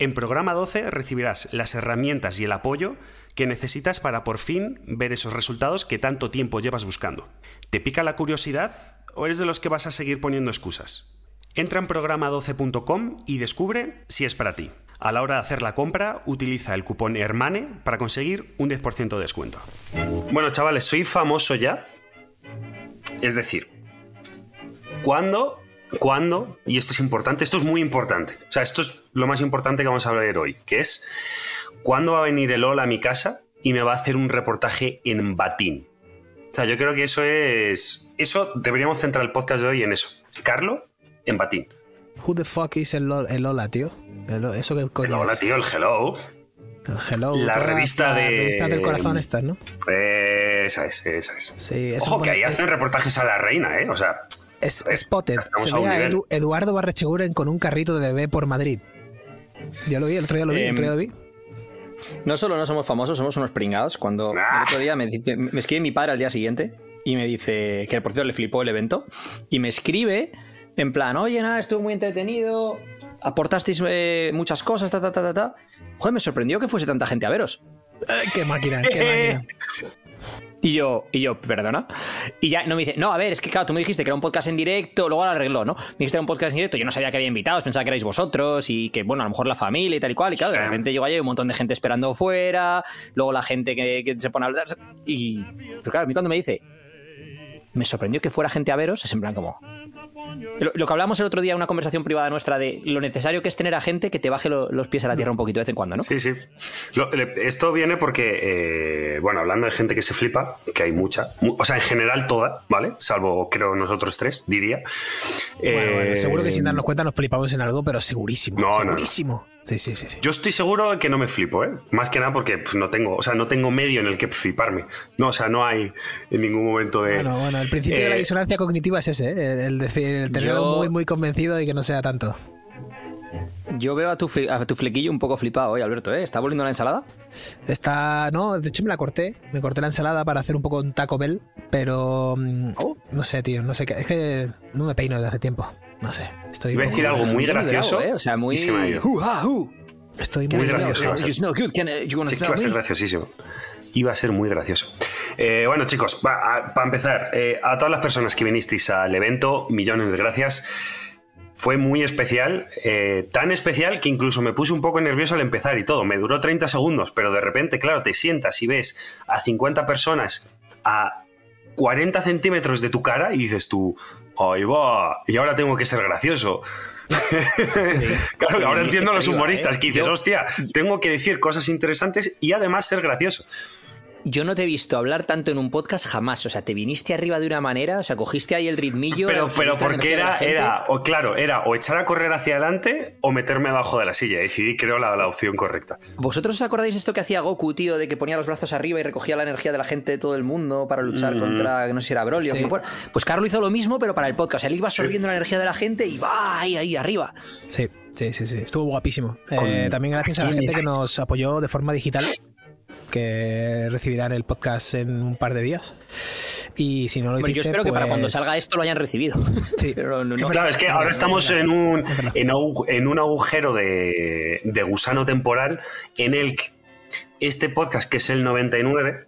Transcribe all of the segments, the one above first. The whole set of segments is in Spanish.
En Programa 12 recibirás las herramientas y el apoyo que necesitas para por fin ver esos resultados que tanto tiempo llevas buscando. ¿Te pica la curiosidad o eres de los que vas a seguir poniendo excusas? Entra en programa12.com y descubre si es para ti. A la hora de hacer la compra, utiliza el cupón HERMANE para conseguir un 10% de descuento. Bueno, chavales, soy famoso ya. Es decir, ¿cuándo? ¿Cuándo? Y esto es importante, esto es muy importante. O sea, esto es lo más importante que vamos a ver hoy, que es ¿cuándo va a venir el OL a mi casa y me va a hacer un reportaje en batín? O sea, yo creo que eso es... Eso deberíamos centrar el podcast de hoy en eso. Carlo, en batín. Who the fuck is el, el Hola, tío? El- ¿Eso coño El hola, es? tío, el hello. El Hello. La todas revista de- del corazón estas, ¿no? Esa es, esa es. Sí, Ojo, que ahí hacen reportajes a la reina, ¿eh? O sea, Es, Eh, Spotted. estamos Se ve a nivel. Edu- Eduardo Barrecheguren con un carrito de bebé por Madrid. Yo lo vi, el otro día lo vi, el Em, otro día lo vi. No solo no somos famosos, somos unos pringados. Cuando Ah. el otro día me, dice- me escribe mi padre al día siguiente y me dice que por cierto le flipó el evento y me escribe en plan, oye, nada, estuvo muy entretenido, aportasteis eh, muchas cosas, ta, ta, ta, ta, ta. Joder, me sorprendió que fuese tanta gente a veros. Ay, qué máquina, qué máquina. Y yo, y yo, perdona. Y ya no me dice, no, a ver, es que claro, tú me dijiste que era un podcast en directo, luego lo arregló, ¿no? Me dijiste que era un podcast en directo, yo no sabía que había invitados, pensaba que erais vosotros y que, bueno, a lo mejor la familia y tal y cual. Y claro, de Sí. repente llego allí, hay un montón de gente esperando fuera, luego la gente que, que se pone a hablar. Y. Pero claro, a mí cuando me dice, me sorprendió que fuera gente a veros, es en plan como. Lo, lo que hablamos el otro día en una conversación privada nuestra de lo necesario que es tener a gente que te baje lo- los pies a la tierra un poquito de vez en cuando, ¿no? Sí, sí. Lo- le- esto viene porque, eh, bueno, hablando de gente que se flipa, que hay mucha, mu- o sea, en general toda, ¿vale? Salvo, creo, nosotros tres, diría. Bueno, bueno, Eh, seguro que sin darnos cuenta nos flipamos en algo, pero segurísimo. No, no, no. Sí, sí, sí. sí. Yo estoy seguro de que no me flipo, ¿eh? Más que nada porque pues, no tengo, o sea, no tengo medio en el que fliparme. No, o sea, no hay en ningún momento de. Bueno, bueno, el principio de la eh, disonancia cognitiva es ese, ¿eh? el decir, el tenerlo Yo- muy, muy convencido y que no sea tanto. Yo veo a tu, a tu flequillo un poco flipado hoy, Alberto, ¿eh? ¿Está volviendo la ensalada? Está, no, de hecho me la corté, me corté la ensalada para hacer un poco un Taco Bell, pero mm, Oh. no sé, tío, no sé qué, es que no me peino desde hace tiempo, no sé, estoy Iba a decir algo muy gracioso. ¿eh? O sea, muy. se me ha ido. Estoy Muy muy, gracioso. nervioso. You smell good. Can, uh, you wanna Sí, que smell iba a ser graciosísimo. Iba a ser muy gracioso. Eh, bueno, chicos, para empezar, eh, a todas las personas que vinisteis al evento, millones de gracias. Fue muy especial, eh, tan especial que incluso me puse un poco nervioso al empezar y todo. Me duró 30 segundos, pero de repente, claro, te sientas y ves a 50 personas a 40 centímetros de tu cara y dices tú, ahí va, y ahora tengo que ser gracioso. claro, Sí, ahora entiendo a los humoristas ¿eh? que dices, hostia, tengo que decir cosas interesantes y además ser gracioso. Yo no te he visto hablar tanto en un podcast jamás. O sea, te viniste arriba de una manera, o sea, cogiste ahí el ritmillo. Pero, pero porque era, era, o claro, era o echar a correr hacia adelante o meterme abajo de la silla. Decidí, creo, la, la opción correcta. ¿Vosotros os acordáis esto que hacía Goku, tío, de que ponía los brazos arriba y recogía la energía de la gente de todo el mundo para luchar Mm. contra, no sé si era Broly o fuera? Pues Carlos hizo lo mismo, pero para el podcast. Él iba absorbiendo la energía de la gente y va ahí, ahí arriba. Sí, sí, sí, sí, estuvo guapísimo. Eh, también gracias a la gente que nos apoyó de forma digital, que recibirán el podcast en un par de días. Y si no lo Hombre, yo hiciste, espero que para cuando pues- salga esto lo hayan recibido. Sí. Pero no, no. Claro, es que ahora estamos en un, en un agujero de, de gusano temporal en el que este podcast, que es el 99,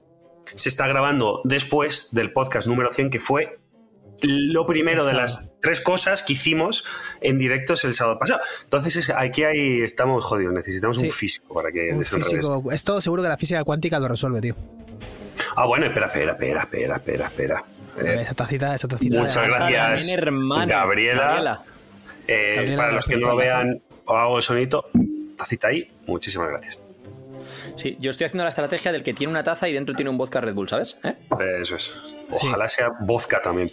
se está grabando después del podcast número 100, que fue lo primero de las tres cosas que hicimos en directos el sábado pasado. Entonces, es- aquí hay, estamos jodidos, necesitamos un físico para que Un físico, esto seguro que la física cuántica lo resuelve, tío. Ah, bueno, espera, espera, espera, espera, espera, espera. Eh, esa tacita, esa tacita. muchas gracias. Gabriela. eh, Gabriela, para los que no lo vean, os hago el sonito. Tacita ahí. Muchísimas gracias. Sí, yo estoy haciendo la estrategia del que tiene una taza y dentro tiene un vodka Red Bull, ¿sabes? ¿Eh? Eso es. Ojalá sea vodka también.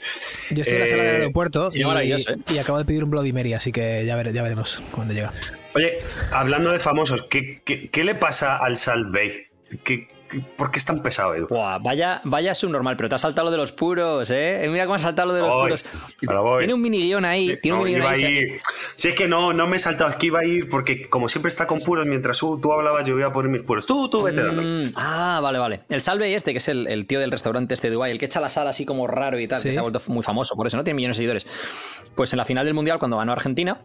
Yo estoy en la sala del Eh, aeropuerto y, acabo de pedir un Bloody Mary, así que ya, vere- ya veremos cuando llega. Oye, hablando de famosos, ¿qué, qué, qué le pasa al Salt Bay? ¿Qué, ¿Por qué es tan pesado, Edu? Buah, vaya, vaya subnormal, pero te has saltado lo de los puros, ¿eh? Mira cómo has saltado lo de los puros. Tiene un mini guion ahí. tiene un mini ahí. Si es que no, no me he saltado, aquí iba a ir porque como siempre está con puros, mientras tú, tú hablabas yo voy a poner mis puros. Tú, tú, vete mm, Ah, vale, vale. El Salve este, que es el, tío del restaurante este de Dubai, el que echa la sala así como raro y tal, que se ha vuelto muy famoso, por eso no tiene millones de seguidores. Pues en la final del Mundial, cuando ganó Argentina,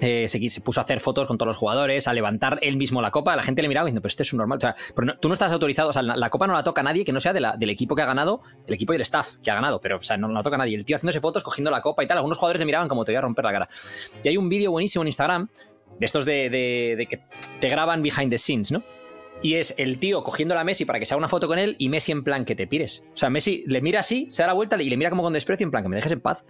eh, se, puso a hacer fotos con todos los jugadores, a levantar él mismo la copa. La gente le miraba diciendo, pero este es un normal. O sea, tú no estás autorizado, la, copa no la toca nadie que no sea del equipo que ha ganado, el equipo y el staff que ha ganado, pero o sea, no, la toca nadie. El tío haciéndose fotos, cogiendo la copa y tal. Algunos jugadores le miraban como te voy a romper la cara. Y hay un vídeo buenísimo en Instagram de estos de, que te graban behind the scenes, ¿no? Y es el tío cogiendo a Messi para que se haga una foto con él y Messi en plan que te pires. O sea, Messi le mira así, se da la vuelta y le mira como con desprecio en plan que me dejes en paz.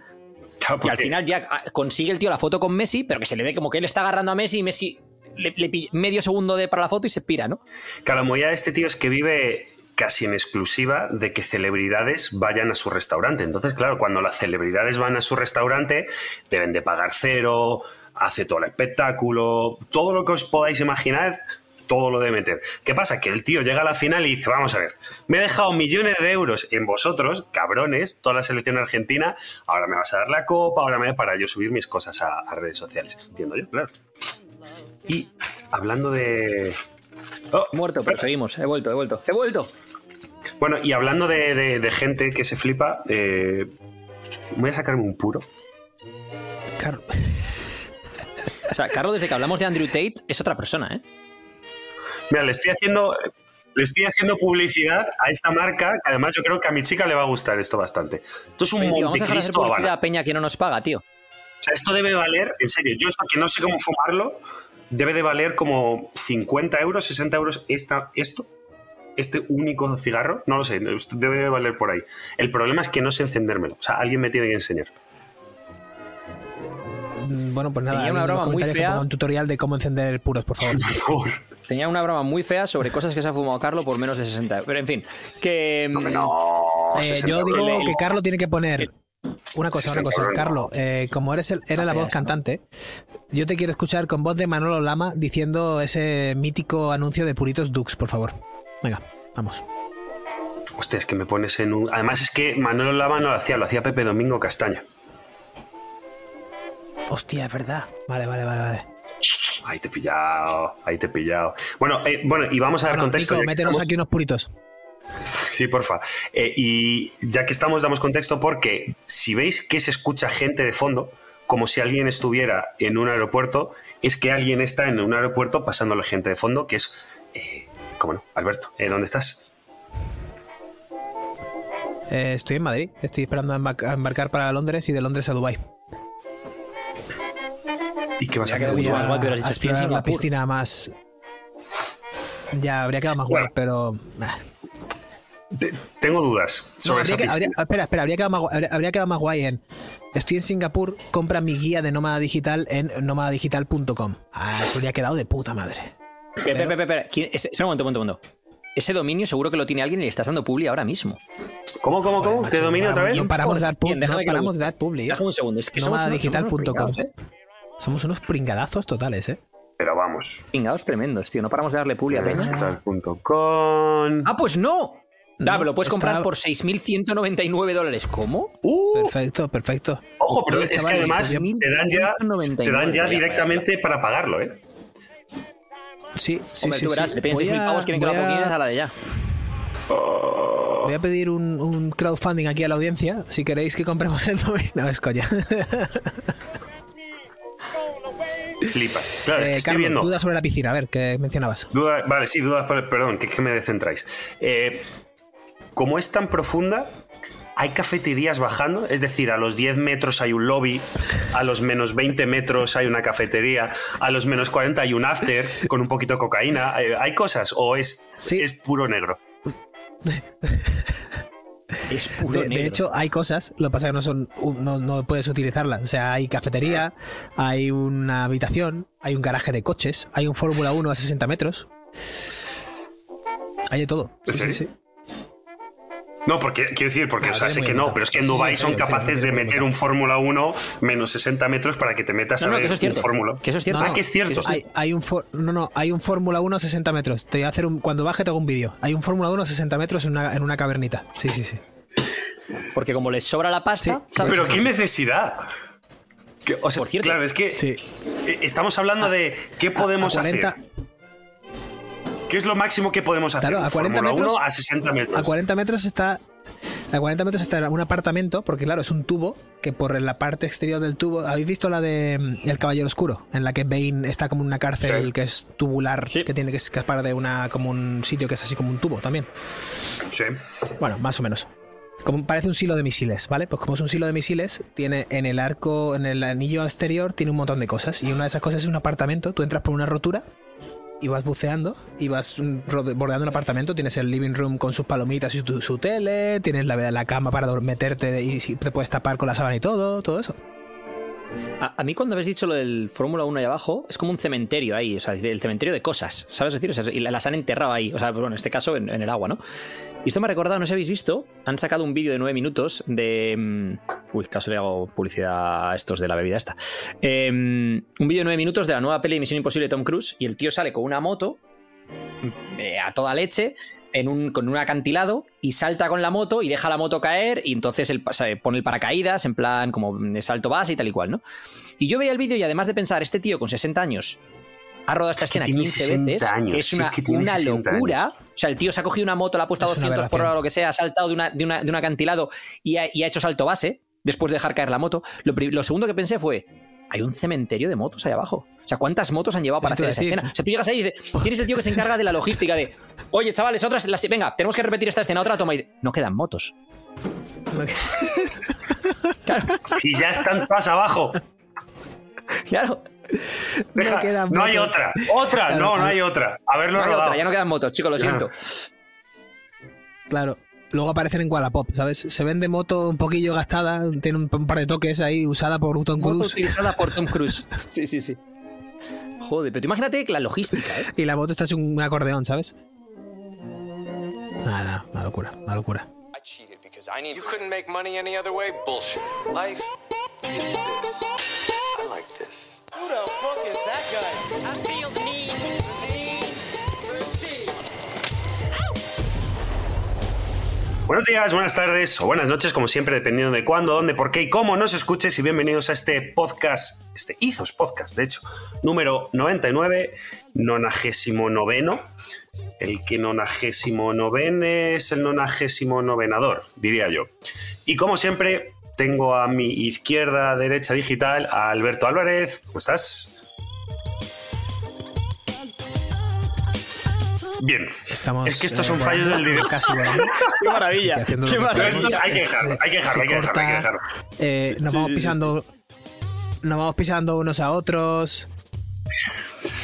Y al final ya ah, consigue el tío la foto con Messi, pero que se le ve como que él está agarrando a Messi y Messi le, pilla medio segundo de, para la foto y se pira, ¿no? Claro, la de este tío es que vive casi en exclusiva de que celebridades vayan a su restaurante. Entonces, claro, cuando las celebridades van a su restaurante, deben de pagar cero, hace todo el espectáculo, todo lo que os podáis imaginar, todo lo de meter. ¿Qué pasa? Que el tío llega a la final y dice, vamos a ver, me he dejado millones de euros en vosotros, cabrones, toda la selección argentina, ahora me vas a dar la copa, ahora me voy para yo subir mis cosas a, redes sociales. Entiendo yo, claro. Y hablando de... Oh, Muerto, pero seguimos, he vuelto, he vuelto, he vuelto. Bueno, y hablando de, gente que se flipa, eh, voy a sacarme un puro. Carlos. O sea, Carlos, desde que hablamos de Andrew Tate, es otra persona, ¿eh? Mira, le estoy haciendo, le estoy haciendo publicidad a esta marca, que además yo creo que a mi chica le va a gustar esto bastante. Esto es un Oye, Vamos a dejar de hacer publicidad a Peña que no nos paga, tío. O sea, esto debe valer, en serio, yo esto que no sé cómo fumarlo, debe de valer como 50 euros, 60 euros esta, esto, este único cigarro, no lo sé, debe de valer por ahí. El problema es que no sé encendérmelo, o sea, alguien me tiene que enseñar. Bueno, pues nada, una broma muy fea. un tutorial de cómo encender puros, por favor. por favor. Tenía una broma muy fea sobre cosas que se ha fumado Carlos por menos de 60 Pero en fin, que. No, mm, eh, yo digo que Carlos tiene que poner. Una cosa, una cosa, Carlos, eh, como eres el, la voz cantante, yo te quiero escuchar con voz de Manolo Lama diciendo ese mítico anuncio de Puritos Dux, por favor. Venga, vamos. Hostia, es que me pones en un. Además, es que Manolo Lama no lo hacía, lo hacía Pepe Domingo Castaña. Hostia, es verdad. Vale, vale, vale, vale. Ahí te he pillado, ahí te he pillado. Bueno, eh, bueno y vamos a dar contexto. Nico, métenos aquí unos puritos. Sí, porfa. Eh, y ya que estamos, damos contexto porque si veis que se escucha gente de fondo, como si alguien estuviera en un aeropuerto, es que alguien está en un aeropuerto pasándole gente de fondo, que es, eh, ¿cómo no? Alberto, ¿dónde estás? estoy en Madrid, estoy esperando a embarcar para Londres y de Londres a Dubái. ¿Y qué vas a hacer? Mucho más guay, pero explorar la piscina más. Ya, habría quedado más guay, pero. tengo dudas sobre no, Espera, espera, habría quedado, más, habría, quedado más guay en. Estoy en Singapur, compra mi guía de nómada digital en nómadadigital.com. Ah, eso habría quedado de puta madre. Espera, espera, espera. Espera un momento, un momento, Ese dominio seguro que lo tiene alguien y le estás dando publi ahora mismo. ¿Cómo, cómo, cómo? ¿Qué dominio otra vez? No paramos de dar, publi. No paramos de dar publi. Déjame un segundo. Es que nómadadigital.com. Somos unos pringadazos totales, ¿eh? Pero vamos. Pringados tremendos, tío. No paramos de darle publi a Peña. Ah, pues no. No, lo puedes comprar por 6.199 dólares. ¿Cómo? Uh. Perfecto, perfecto. Ojo, pero es que además te dan ya, te dan ya directamente para pagarlo, ¿eh? Sí, sí, Hombre, sí. tú verás, le piden 6.000 pavos, quieren que lo a... a la de ya. Voy a pedir un, un, crowdfunding aquí a la audiencia. Si queréis que compremos el dominio. No, es coña. Flipas. Claro, es que eh, estoy viendo. Dudas sobre la piscina, a ver, ¿qué mencionabas? vale, sí, dudas, perdón, que, que me descentráis. Eh, como es tan profunda, hay cafeterías bajando, es decir, a los 10 metros hay un lobby, a los menos 20 metros hay una cafetería, a los menos 40 hay un after con un poquito de cocaína. Eh, ¿Hay cosas o es, es puro negro? Es puro de, hecho, hay cosas, lo que pasa es que no, son, no, puedes utilizarlas. O sea, hay cafetería, hay una habitación, hay un garaje de coches, hay un Fórmula 1 a 60 metros. Hay de todo. Sí, sí. No, porque quiero decir, porque o sea, sé que no, pero es que en Dubai son capaces de meter un Fórmula 1 menos 60 metros para que te metas a ver un Fórmula. Que eso es cierto. ah, que es cierto. Hay, un no, no, hay un Fórmula 1 60 metros. Te voy a hacer un cuando baje te hago un vídeo. Hay un Fórmula 1 60 metros en una, en una cavernita. Sí, sí, sí. Porque como les sobra la pasta. Pero qué necesidad. o sea, Por cierto, claro, es que estamos hablando de qué podemos hacer. ¿Qué es lo máximo que podemos hacer? a 40 metros, a 60 metros. A 40 metros está. A 40 metros está un apartamento, porque claro, es un tubo que por la parte exterior del tubo. ¿Habéis visto la de mm, El Caballero Oscuro? En la que Bane está como en una cárcel que es tubular, que tiene que escapar de una como un sitio que es así como un tubo también. Sí. Bueno, más o menos. Como parece un silo de misiles, ¿vale? Pues como es un silo de misiles, tiene en el arco, en el anillo exterior, tiene un montón de cosas. Y una de esas cosas es un apartamento. Tú entras por una rotura y vas buceando y vas bordeando el apartamento. Tienes el living room con sus palomitas y su, tele, tienes la, la cama para meterte y te puedes tapar con la sábana y todo, todo eso. A, mí cuando habéis dicho lo del Fórmula 1 ahí abajo, es como un cementerio ahí, o sea, el cementerio de cosas, ¿sabes decir? O sea, y las han enterrado ahí, o sea, bueno, en este caso en, el agua, ¿no? Y esto me ha recordado, no sé si habéis visto, han sacado un vídeo de nueve minutos de... Mm, uy, caso le hago publicidad a estos de la bebida esta. Em, un vídeo de nueve minutos de la nueva peli de Misión Imposible de Tom Cruise y el tío sale con una moto eh, a toda leche en un, con un acantilado y salta con la moto y deja la moto caer y entonces él pone el paracaídas en plan como salto base y tal y cual, ¿no? Y yo veía el vídeo y además de pensar, este tío con 60 años ha rodado esta escena 15 veces, es una, una locura. O sea, el tío se ha cogido una moto, la ha puesto a 200 por hora o lo que sea, ha saltado de, una, de, un acantilado y ha, y ha, hecho salto base después de dejar caer la moto. Lo, lo segundo que pensé fue, hay un cementerio de motos ahí abajo. O sea, ¿cuántas motos han llevado para hacer esa escena? O sea, tú llegas ahí y dices, tienes el tío que se encarga de la logística de, oye, chavales, otras, las, venga, tenemos que repetir esta escena, otra toma y no quedan motos. claro. Y ya están todas abajo. Claro. no, hay otra. Otra, no, no hay otra. A verlo no Otra, ya no quedan motos, chicos, lo siento. Claro luego aparecen en Wallapop, ¿sabes? Se vende moto un poquillo gastada, tiene un, par de toques ahí, usada por Tom Cruise. utilizada por Tom Cruise. sí, sí, sí. Joder, pero tú imagínate la logística, ¿eh? Y la moto está hecho un acordeón, ¿sabes? Nada, una locura, una locura. You couldn't make money any other way? Bullshit. Life is this. I like this. Who the fuck is that guy? I feel the Buenos días, buenas tardes o buenas noches, como siempre, dependiendo de cuándo, dónde, por qué y cómo nos escuches. Y bienvenidos a este podcast, este Izos Podcast, de hecho, número 99, nonagésimo noveno. El que nonagésimo novene es el nonagésimo novenador, diría yo. Y como siempre, tengo a mi izquierda, derecha digital a Alberto Álvarez. ¿Cómo estás? Bien. Estamos, es que estos son fallos del directo. Casi, qué maravilla. Qué maravilla. hay que dejarlo, hay que dejarlo, hay que dejarlo, hay que dejarlo. Eh, nos vamos pisando. Nos vamos pisando unos a otros.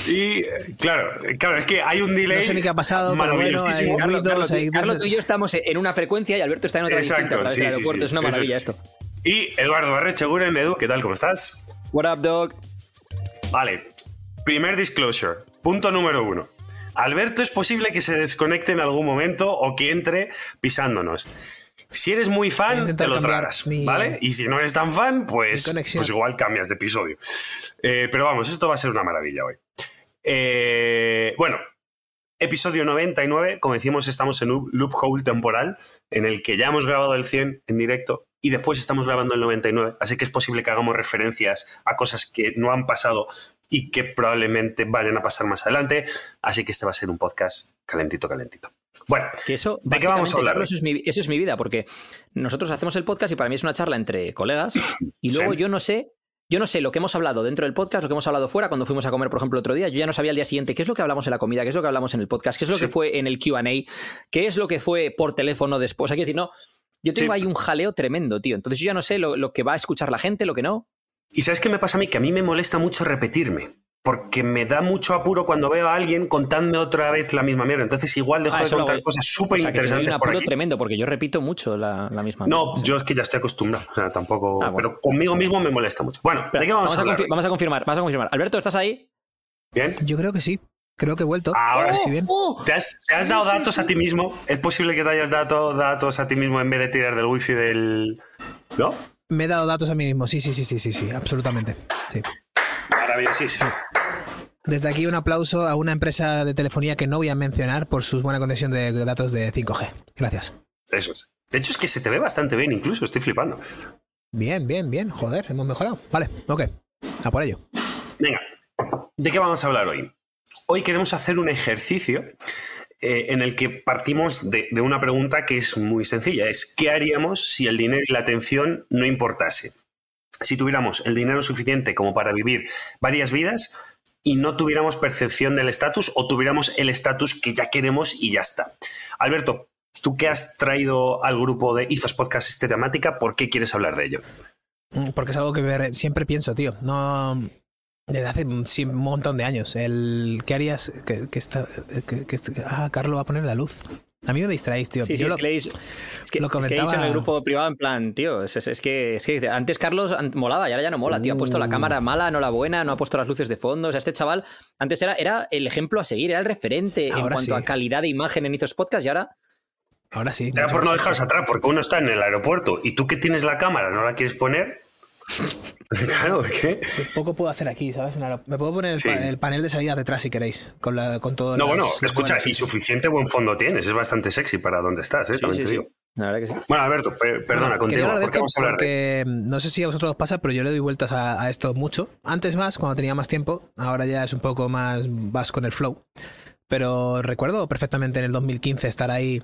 Y claro, claro, es que hay un delay. No sé ni qué ha pasado, pero bueno, hay Carlos, Carlos, tú y yo estamos en una frecuencia y Alberto está en otra Exacto, distinta sí, aeropuerto. es una maravilla esto. Y Eduardo Barrecheguren, Edu, ¿qué tal? ¿Cómo estás? What up, dog? Vale. Primer disclosure. Punto número uno. Alberto es posible que se desconecte en algún momento o que entre pisándonos. Si eres muy fan, te lo tragas, ¿vale? Y si no eres tan fan, pues, pues igual cambias de episodio. Eh, pero vamos, esto va a ser una maravilla hoy. Eh, bueno, episodio 99, como decimos, estamos en un loophole temporal en el que ya hemos grabado el 100 en directo y después estamos grabando el 99, así que es posible que hagamos referencias a cosas que no han pasado y que probablemente vayan a pasar más adelante. Así que este va a ser un podcast calentito, calentito. Bueno, eso, ¿de qué vamos a hablar? eso, es mi, eso es mi vida, porque nosotros hacemos el podcast y para mí es una charla entre colegas y luego yo no sé yo no sé lo que hemos hablado dentro del podcast, lo que hemos hablado fuera cuando fuimos a comer, por ejemplo, el otro día. Yo ya no sabía al día siguiente qué es lo que hablamos en la comida, qué es lo que hablamos en el podcast, qué es lo que fue en el QA, qué es lo que fue por teléfono después. Hay que decir, no, yo tengo ahí un jaleo tremendo, tío. Entonces yo ya no sé lo, lo, que va a escuchar la gente, lo que no. ¿Y sabes qué me pasa a mí? Que a mí me molesta mucho repetirme porque me da mucho apuro cuando veo a alguien contando otra vez la misma mierda. Entonces igual dejo ah, de contar cosas súper interesantes. un apuro tremendo, porque yo repito mucho la, misma. No, yo es que ya estoy acostumbrado. O sea, tampoco. Ah, pero conmigo mismo me molesta mucho. Bueno, ¿de qué vamos, a hablar? vamos a confirmar, vamos a confirmar. Alberto, ¿estás ahí? Bien. Yo creo que sí. Creo que he vuelto. Ahora sí bien. Oh, ¿Te has, dado datos a ti mismo? ¿Es posible que te hayas dado datos a ti mismo en vez de tirar del wifi del. ¿No? Me he dado datos a mí mismo, sí, sí, sí, sí, sí, sí, absolutamente. Sí. Maravillosísimo. Desde aquí un aplauso a una empresa de telefonía que no voy a mencionar por su buena conexión de datos de 5G. Gracias. Eso es. De hecho, es que se te ve bastante bien, incluso, estoy flipando. Bien, bien, bien. Joder, hemos mejorado. Vale, ok. A por ello. Venga, ¿de qué vamos a hablar hoy? Hoy queremos hacer un ejercicio eh, en el que partimos de, una pregunta que es muy sencilla. Es, ¿qué haríamos si el dinero y la atención no importase? Si tuviéramos el dinero suficiente como para vivir varias vidas y no tuviéramos percepción del estatus o tuviéramos el estatus que ya queremos y ya está. Alberto, tú que has traído al grupo de Izos Podcast esta temática, ¿por qué quieres hablar de ello? Mm, porque es algo que siempre pienso, tío. No, desde hace un montón de años. El, ¿Qué harías? Que, está, ah, Carlos va a poner la luz. A mí me distraéis, tío. Sí, sí, es, que es, que, lo comentaba... he dicho en el grupo privado en plan, tío, es, que, es que antes Carlos molaba y ahora ya no mola, tío. Ha puesto la cámara mala, no la buena, no ha puesto las luces de fondo. O sea, este chaval antes era, era el ejemplo a seguir, era el referente en cuanto a calidad de imagen en Izos Podcast y ahora... Ahora sí. Era por no dejaros atrás, porque uno está en el aeropuerto y tú que tienes la cámara no la quieres poner, Claro, ¿qué? Poco puedo hacer aquí, ¿sabes? Me puedo poner el, panel de salida detrás si queréis, con, la, con todo. No, bueno, escucha, y suficiente buen fondo tienes, es bastante sexy para donde estás, ¿eh? También te digo. La verdad que sí. Bueno, Alberto, perdona, continúa. Porque vamos a hablar porque no sé si a vosotros os pasa, pero yo le doy vueltas a, esto mucho. Antes más, cuando tenía más tiempo, ahora ya es un poco más vas con el flow. Pero recuerdo perfectamente en el 2015 estar ahí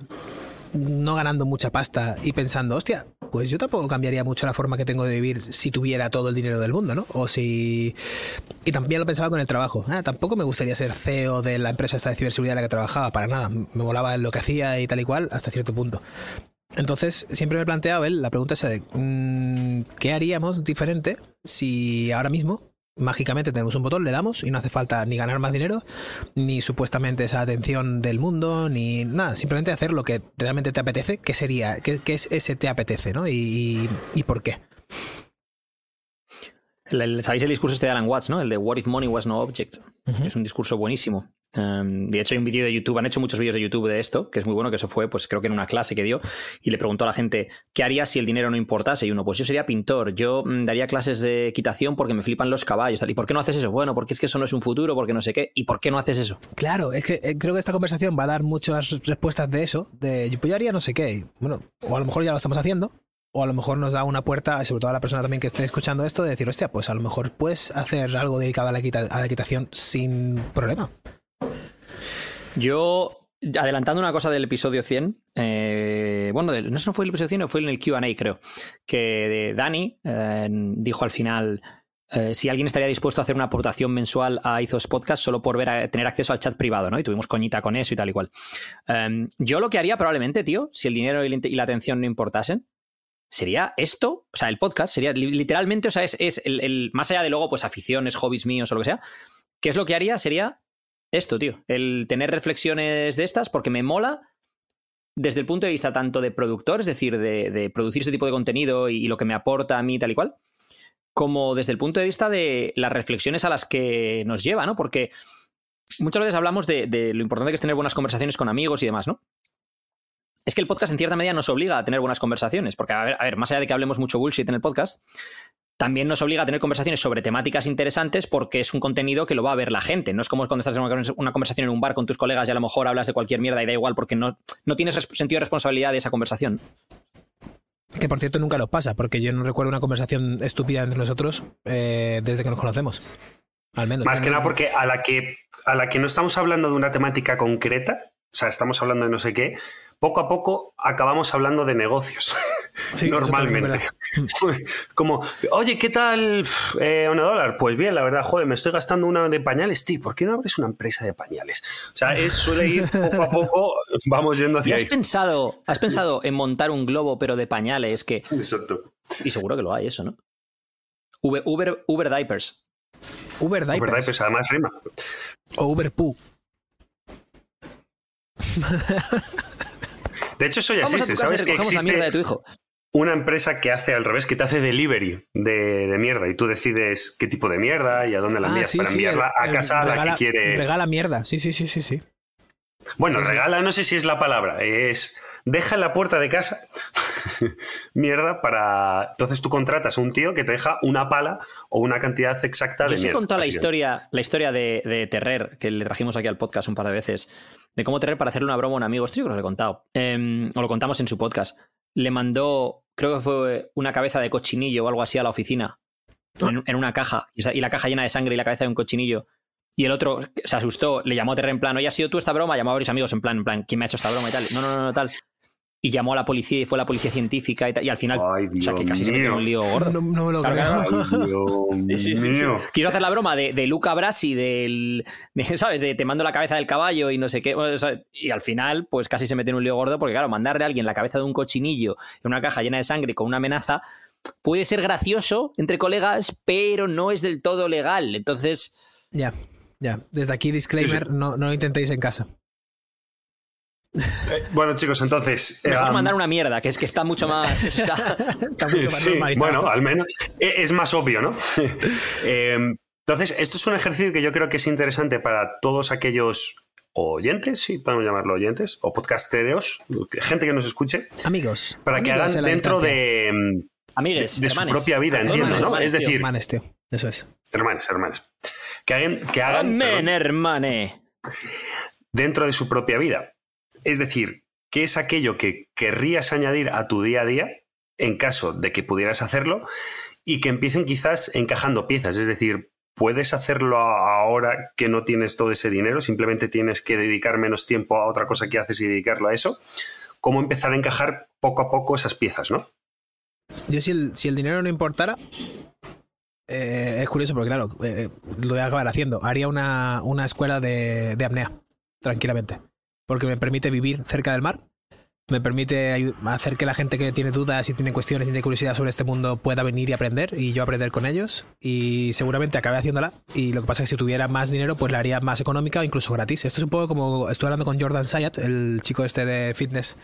no ganando mucha pasta y pensando, hostia, pues yo tampoco cambiaría mucho la forma que tengo de vivir si tuviera todo el dinero del mundo, ¿no? O si... Y también lo pensaba con el trabajo. Ah, tampoco me gustaría ser CEO de la empresa esta de ciberseguridad en la que trabajaba, para nada. Me volaba lo que hacía y tal y cual hasta cierto punto. Entonces, siempre me he planteado, él, la pregunta es de, mm, ¿qué haríamos diferente si ahora mismo mágicamente tenemos un botón, le damos y no hace falta ni ganar más dinero, ni supuestamente esa atención del mundo, ni nada, simplemente hacer lo que realmente te apetece, ¿qué sería? ¿Qué, es ese te apetece, ¿no? Y, y, por qué. ¿Sabéis el discurso este de Alan Watts, ¿no? El de What if money was no object. Es un discurso buenísimo. Em, de hecho, hay un vídeo de YouTube, han hecho muchos vídeos de YouTube de esto, que es muy bueno, que eso fue, pues creo que en una clase que dio, y le preguntó a la gente, ¿qué haría si el dinero no importase? Y uno, pues yo sería pintor, yo mm, daría clases de equitación porque me flipan los caballos. ¿Y por qué no haces eso? Bueno, porque es que eso no es un futuro, porque no sé qué. ¿Y por qué no haces eso? Claro, es que eh, creo que esta conversación va a dar muchas respuestas de eso, de pues yo haría no sé qué. Bueno, o a lo mejor ya lo estamos haciendo, o a lo mejor nos da una puerta, sobre todo a la persona también que esté escuchando esto, de decir, hostia, pues a lo mejor puedes hacer algo dedicado a la, a la equitación sin problema. Yo, adelantando una cosa del episodio 100, eh, bueno, no sé si fue el episodio 1 o fue en el QA, creo, que Dani eh, dijo al final. Eh, si alguien estaría dispuesto a hacer una aportación mensual a Izos Podcast solo por ver tener acceso al chat privado, ¿no? Y tuvimos coñita con eso y tal y cual. Em, yo lo que haría probablemente, tío, si el dinero y la atención no importasen, sería esto, o sea, el podcast sería literalmente, o sea, es, el, el, más allá de luego, pues aficiones, hobbies míos o lo que sea, ¿qué es lo que haría? Sería esto, tío. El tener reflexiones de estas, porque me mola desde el punto de vista tanto de productor, es decir, de, producir ese tipo de contenido y, lo que me aporta a mí tal y cual, como desde el punto de vista de las reflexiones a las que nos lleva, ¿no? Porque muchas veces hablamos de, de lo importante que es tener buenas conversaciones con amigos y demás, ¿no? es que el podcast en cierta medida nos obliga a tener buenas conversaciones, porque a ver, a ver, más allá de que hablemos mucho bullshit en el podcast, también nos obliga a tener conversaciones sobre temáticas interesantes porque es un contenido que lo va a ver la gente. No es como cuando estás en una conversación en un bar con tus colegas y a lo mejor hablas de cualquier mierda y da igual porque no, no tienes sentido de responsabilidad de esa conversación. Que por cierto nunca nos pasa, porque yo no recuerdo una conversación estúpida entre nosotros eh, desde que nos conocemos. Al menos. Más que nada porque a la que, a la que no estamos hablando de una temática concreta, o sea, estamos hablando de no sé qué, poco a poco acabamos hablando de negocios. Normalmente. Como, oye, ¿qué tal eh, una dólar? Pues bien, la verdad, joder, me estoy gastando una de pañales. Tío, ¿por qué no abres una empresa de pañales? O sea, es, suele ir poco a poco, vamos yendo hacia has Pensado, ¿Has pensado en montar un globo, pero de pañales? Que... Exacto. Y seguro que lo hay, eso, ¿no? Uber, Uber, Uber Diapers. Uber Diapers. Uber Diapers, además rima. O Uber Poo. De hecho, eso ya existe, ¿sabes? Que existe... de tu hijo. una empresa que hace al revés, que te hace delivery de, mierda y tú decides qué tipo de mierda y a dónde la ah, envías para enviarla a casa a la que quiere. Regala mierda, sí, sí, sí, sí, sí. Bueno, regala, no sé si es la palabra, es deja en la puerta de casa mierda para. Entonces tú contratas a un tío que te deja una pala o una cantidad exacta de Yo sí he contado la historia, la historia de, de, Terrer, que le trajimos aquí al podcast un par de veces, de cómo Terrer para hacerle una broma a un amigo. Esto yo creo que lo he contado. Em, o lo contamos en su podcast. Le mandó, creo que fue una cabeza de cochinillo o algo así a la oficina. En, una caja. Y la caja llena de sangre y la cabeza de un cochinillo. Y el otro se asustó, le llamó a Terrer en plan, oye, ¿has sido tú esta broma? Llamó a varios amigos en plan, en plan, ¿quién me ha hecho esta broma y tal? No, no, no, no, tal y llamó a la policía y fue la policía científica y, y al final, o sea, que casi se metió en un lío gordo. No, me lo creo. Quiero hacer la broma de, de Luca Brasi, del, ¿sabes? De te mando la cabeza del caballo y no sé qué. y al final, pues casi se metió en un lío gordo porque, claro, mandarle a alguien la cabeza de un cochinillo en una caja llena de sangre con una amenaza puede ser gracioso entre colegas, pero no es del todo legal. Entonces... Ya, ya. Desde aquí, disclaimer, no, no lo intentéis en casa. Eh, bueno, chicos, entonces. Mejor eh, mandar una mierda, que es que está mucho más. Está, mucho más Bueno, al menos e, es más obvio, ¿no? Eh, entonces, esto es un ejercicio que yo creo que es interesante para todos aquellos oyentes, sí, podemos llamarlo oyentes, o podcasteros, gente que nos escuche. Amigos. Para que hagan dentro de. Amigues, de, su propia vida, entiendo, ¿no? es decir. Hermanes, tío. Eso es. Hermanes, hermanes. Que hagan. Que hagan hermane. Dentro de su propia vida. Es decir, ¿qué es aquello que querrías añadir a tu día a día en caso de que pudieras hacerlo y que empiecen quizás encajando piezas? Es decir, puedes hacerlo ahora que no tienes todo ese dinero, simplemente tienes que dedicar menos tiempo a otra cosa que haces y dedicarlo a eso. ¿Cómo empezar a encajar poco a poco esas piezas, no? Yo si el, dinero no importara, eh, es curioso porque claro, eh, lo voy a acabar haciendo. Haría una, escuela de apnea, tranquilamente porque me permite vivir cerca del mar me permite hacer que la gente que tiene dudas y tiene cuestiones y tiene curiosidad sobre este mundo pueda venir y aprender y yo aprender con ellos y seguramente acabe haciéndola y lo que pasa es que si tuviera más dinero pues la haría más económica o incluso gratis. Esto es un poco como estoy hablando con Jordan Sayat, el chico este de fitness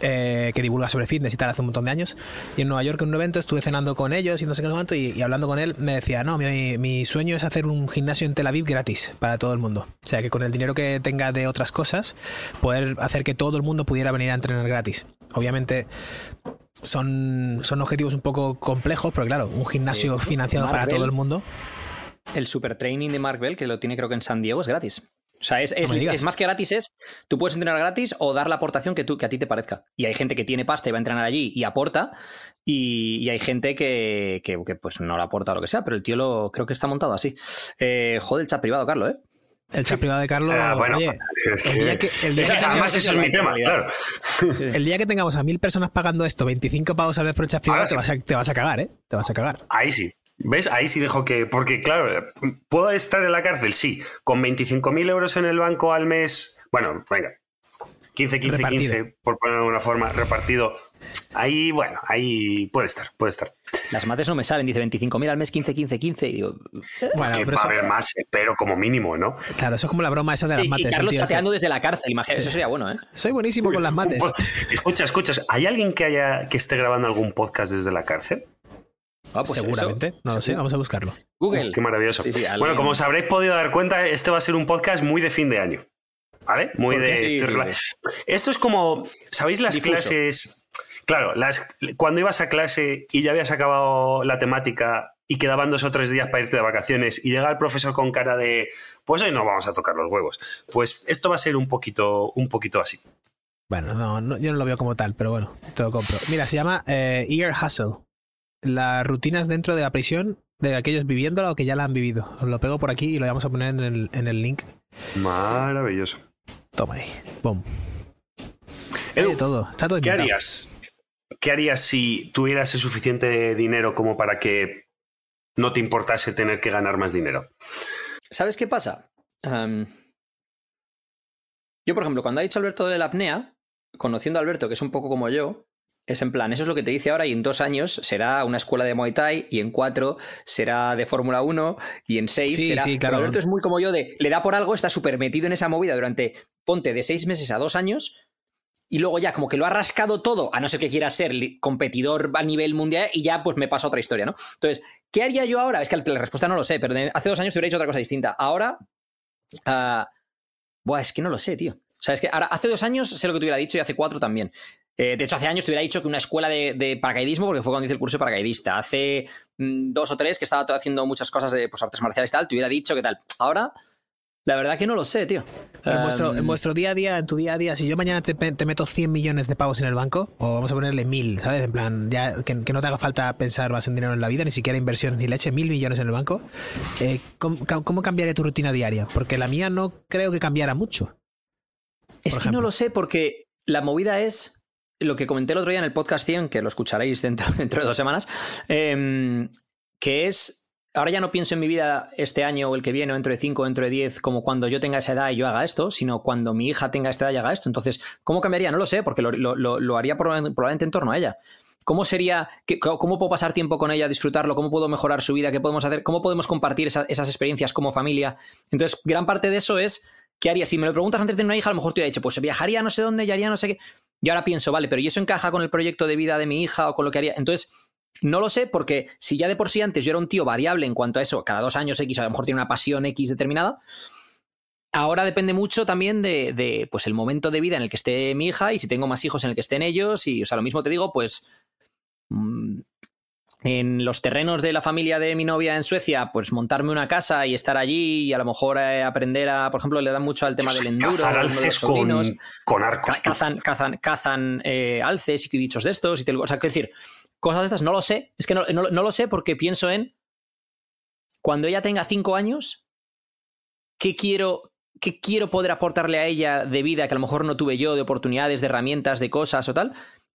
eh, que divulga sobre fitness y tal hace un montón de años y en Nueva York en un evento estuve cenando con ellos y no sé qué cuánto y, y hablando con él me decía no, mi, mi sueño es hacer un gimnasio en Tel Aviv gratis para todo el mundo. O sea que con el dinero que tenga de otras cosas poder hacer que todo el mundo pudiera venir a entrenar gratis. Obviamente son, son objetivos un poco complejos, pero claro, un gimnasio financiado para todo el mundo. El super training de Mark Bell, que lo tiene creo que en San Diego, es gratis. O sea, es, es, más que gratis, es tú puedes entrenar gratis o dar la aportación que, tú, que a ti te parezca. Y hay gente que tiene pasta y va a entrenar allí y aporta, y, hay gente que, que, pues no la aporta o lo que sea, pero el tío lo creo que está montado así. Eh, joder, el chat privado, Carlos, ¿eh? El chat privado de Carlos. Ah, bueno, oye, el día que, el día además, eso es mi tema, claro. El día que tengamos a mil personas pagando esto, 25 pavos al mes por el chat privado, te vas, a, te vas a cagar, ¿eh? Te vas a cagar. Ahí sí. ¿Ves? Ahí sí dejo que. Porque, claro, ¿puedo estar en la cárcel? Sí. Con 25.000 euros en el banco al mes. Bueno, venga. 15, 15, 15, por ponerlo de una forma, repartido. Ahí, bueno, ahí puede estar, puede estar. Las mates no me salen, dice 25.000 al mes, 15, 15, 15. Y digo, bueno, pero va a haber más, pero como mínimo, ¿no? Claro, eso es como la broma esa de las mates. Y Carlos chateando desde la cárcel, imagínate, eso sería bueno, ¿eh? Soy buenísimo con las mates. Escucha, escucha, ¿hay alguien que haya que esté grabando algún podcast desde la cárcel? Ah, pues Seguramente, no lo sé, vamos a buscarlo. Google. qué maravilloso. bueno, como os habréis podido dar cuenta, este va a ser un podcast muy de fin de año. ¿Vale? Muy de. Esto es como. ¿Sabéis las clases? Claro, las, cuando ibas a clase y ya habías acabado la temática y quedaban dos o tres días para irte de vacaciones y llega el profesor con cara de pues hoy no vamos a tocar los huevos. Pues esto va a ser un poquito, un poquito así. Bueno, no, yo no lo veo como tal, pero bueno, te lo compro. Mira, se llama eh, Ear Hustle. Las rutinas dentro de la prisión de aquellos viviéndola o que ya la han vivido. Os lo pego por aquí y lo vamos a poner en el, en el link. Maravilloso. Toma ahí. Boom. todo. Está todo ¿Qué harías? ¿Qué harías si tuvieras el suficiente dinero como para que no te importase tener que ganar más dinero? ¿Sabes qué pasa? yo, por ejemplo, cuando ha dicho Alberto de la apnea, conociendo a Alberto, que es un poco como yo, es en plan, eso es lo que te dice ahora y en dos años será una escuela de Muay Thai y en cuatro será de Fórmula 1 y en seis será... Sí, claro. Alberto es muy como yo de, le da por algo, está súper metido en esa movida durante, ponte, de seis meses a dos años y luego ya como que lo ha rascado todo, a no ser que quiera ser competidor a nivel mundial y ya pues me pasa otra historia, ¿no? Entonces, ¿qué haría yo ahora? Es que la respuesta no lo sé, pero hace dos años te hubiera dicho otra cosa distinta. Ahora, uh, buah, es que no lo sé, tío. O sea, es que ahora, hace dos años sé lo que te hubiera dicho y hace cuatro también. Eh, de hecho, hace años te hubiera dicho que una escuela de, paracaidismo, porque fue cuando hice el curso de paracaidista. Hace mm, dos o tres que estaba haciendo muchas cosas de pues, artes marciales y tal, te hubiera dicho que tal. Ahora, la verdad que no lo sé, tío. En vuestro, día a día, en tu día a día, si yo mañana te, meto 100 millones de pavos en el banco, o vamos a ponerle mil, ¿sabes? En plan, ya que, no te haga falta pensar más en dinero en la vida, ni siquiera inversiones ni leche, mil millones en el banco, eh, ¿cómo, ¿cómo, cambiaría tu rutina diaria? Porque la mía no creo que cambiara mucho. Es que no lo sé, porque la movida es lo que comenté el otro día en el podcast 100, que lo escucharéis dentro, dentro de dos semanas, em, que es, ahora ya no pienso en mi vida este año o el que viene, o dentro de cinco o dentro de diez, como cuando yo tenga esa edad y yo haga esto, sino cuando mi hija tenga esta edad y haga esto. Entonces, ¿cómo cambiaría? No lo sé, porque lo, haría probablemente en torno a ella. ¿Cómo sería, cómo puedo pasar tiempo con ella, disfrutarlo? ¿Cómo puedo mejorar su vida? ¿Qué podemos hacer? ¿Cómo podemos compartir esas experiencias como familia? Entonces, gran parte de eso es, ¿qué haría? Si me lo preguntas antes de una hija, a lo mejor te hubiera dicho, pues viajaría no sé dónde y haría no sé qué. Y ahora pienso, vale, pero ¿y eso encaja con el proyecto de vida de mi hija o con lo que haría? Entonces, no lo sé porque si ya de por sí antes yo era un tío variable en cuanto a eso, cada dos años X a lo mejor tiene una pasión X determinada, ahora depende mucho también de, pues el momento de vida en el que esté mi hija y si tengo más hijos en el que estén ellos y, o sea, lo mismo te digo, pues mm, en los terrenos de la familia de mi novia en Suecia, pues montarme una casa y estar allí y a lo mejor eh, aprender a, por ejemplo, le dan mucho al tema del enduro. Cazar alces con, con, arcos. Cazan, cazan, cazan eh, alces y bichos de estos. Y te, o sea, quiero decir, cosas de estas no lo sé. Es que no, no, lo sé porque pienso en cuando ella tenga cinco años, ¿qué quiero, ¿qué quiero poder aportarle a ella de vida que a lo mejor no tuve yo, de oportunidades, de herramientas, de cosas o tal?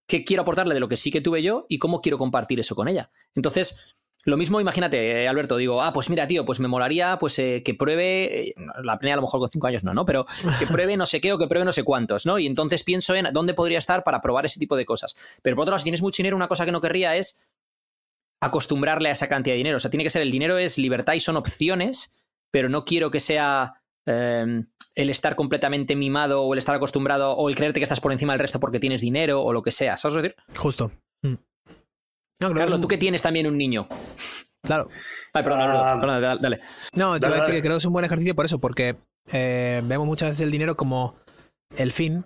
Qué quiero aportarle de lo que sí que tuve yo y cómo quiero compartir eso con ella. Entonces, lo mismo, imagínate, eh, Alberto, digo, ah, pues mira, tío, pues me molaría pues eh, que pruebe, eh, la plena a lo mejor con cinco años no, ¿no? Pero que pruebe no sé qué o que pruebe no sé cuántos, ¿no? Y entonces pienso en dónde podría estar para probar ese tipo de cosas. Pero por otro lado, si tienes mucho dinero, una cosa que no querría es acostumbrarle a esa cantidad de dinero. O sea, tiene que ser el dinero es libertad y son opciones, pero no quiero que sea Em, el estar completamente mimado o el estar acostumbrado o el creerte que estás por encima del resto porque tienes dinero o lo que sea, ¿sabes decir? Justo. Mm. No, Carlos, tú que tienes también un niño. Claro. Ay, perdón, ah, dale, No, te voy a decir que creo que es un buen ejercicio por eso, porque eh, vemos muchas veces el dinero como el fin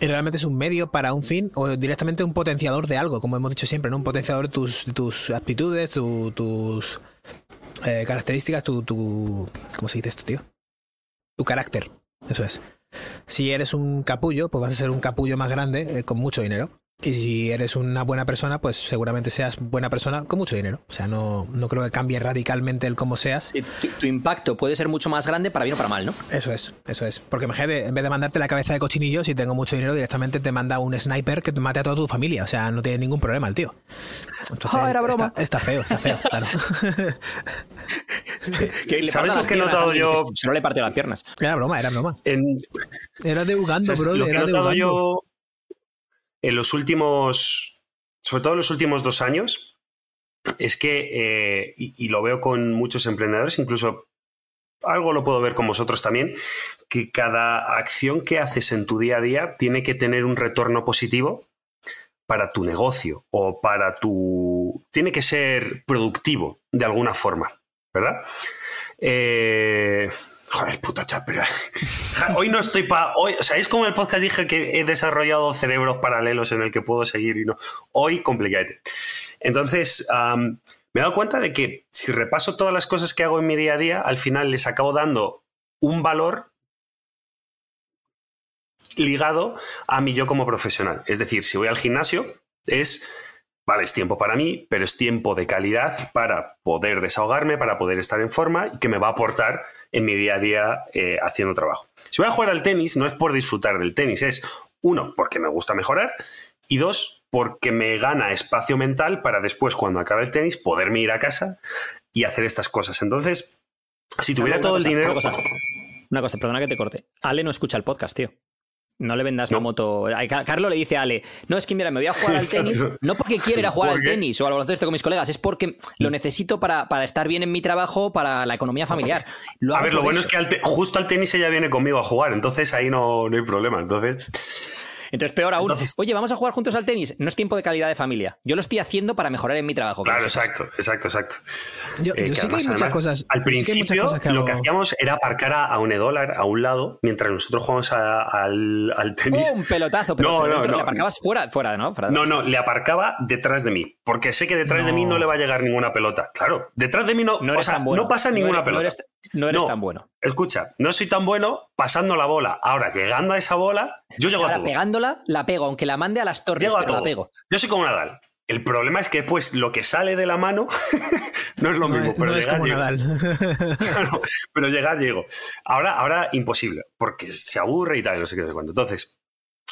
y realmente es un medio para un fin o directamente un potenciador de algo, como hemos dicho siempre, ¿no? Un potenciador de tus, tus aptitudes, tus eh, características, tu, tu... ¿Cómo se dice esto, tío? Tu carácter. Eso es. Si eres un capullo, pues vas a ser un capullo más grande eh, con mucho dinero. Y si eres una buena persona, pues seguramente seas buena persona con mucho dinero. O sea, no, no creo que cambie radicalmente el cómo seas. tu, impacto puede ser mucho más grande para bien o para mal, ¿no? Eso es, eso es. Porque imagínate, en vez de mandarte la cabeza de cochinillo, si tengo mucho dinero, directamente te manda un sniper que te mate a toda tu familia. O sea, no tiene ningún problema el tío. ah, era broma. Está, feo, está feo, claro. ¿Sabes lo que he notado yo? Se no le partió las piernas. Era broma, era broma. Era de Uganda, bro. Lo que he notado yo en los últimos, sobre todo en los últimos dos años, es que, eh, y, lo veo con muchos emprendedores, incluso algo lo puedo ver con vosotros también, que cada acción que haces en tu día a día tiene que tener un retorno positivo para tu negocio o para tu... tiene que ser productivo de alguna forma, ¿verdad? Eh, Joder, puta Hoy no estoy para. Hoy, ¿sabéis cómo el podcast dije que he desarrollado cerebros paralelos en el que puedo seguir y no? Hoy complicate. Entonces, me he dado cuenta de que si repaso todas las cosas que hago en mi día a día, al final les acabo dando un valor ligado a mi yo como profesional. Es decir, si voy al gimnasio, es Vale, es tiempo para mí, pero es tiempo de calidad para poder desahogarme, para poder estar en forma y que me va a aportar en mi día a día eh, haciendo trabajo. Si voy a jugar al tenis, no es por disfrutar del tenis, es uno, porque me gusta mejorar y dos, porque me gana espacio mental para después, cuando acabe el tenis, poderme ir a casa y hacer estas cosas. Entonces, si tuviera todo el dinero... Una cosa, una cosa, perdona que te corte. Ale no escucha el podcast, tío. No le vendas la moto. Carlos le dice a Ale, no, es que mira, me voy a jugar al tenis, no porque quiera ir a jugar al tenis o al baloncesto con mis colegas, es porque lo necesito para, estar bien en mi trabajo, para la economía familiar. a ver, lo bueno es que justo al tenis ella viene conmigo a jugar, entonces ahí no, no hay problema. Entonces. Entonces, peor aún. Oye, vamos a jugar juntos al tenis. No es tiempo de calidad de familia. Yo lo estoy haciendo para mejorar en mi trabajo. Claro, exacto, exacto, exacto. Yo, eh, sí que hay muchas cosas. Al principio, lo que hacíamos era aparcar a, un dólar a un lado mientras nosotros jugamos al, al, tenis. un pelotazo, pero, no, no, no, le aparcabas fuera, fuera, ¿no? no, no, le aparcaba detrás de mí. Porque sé que detrás de mí no le va a llegar ninguna pelota. Claro, detrás de mí no, o sea, no pasa ninguna pelota. No eres, tan bueno. Escucha, no soy tan bueno pasando la bola. Ahora, llegando a esa bola, yo llego a todo. pegándola, la pego, aunque la mande a las torres, llego a todo. la pego. Yo soy como Nadal. El problema es que pues lo que sale de la mano no es lo mismo, pero llegar, como Nadal. pero llegar llego. Ahora, ahora imposible, porque se aburre y tal, no sé qué sé cuándo. Entonces,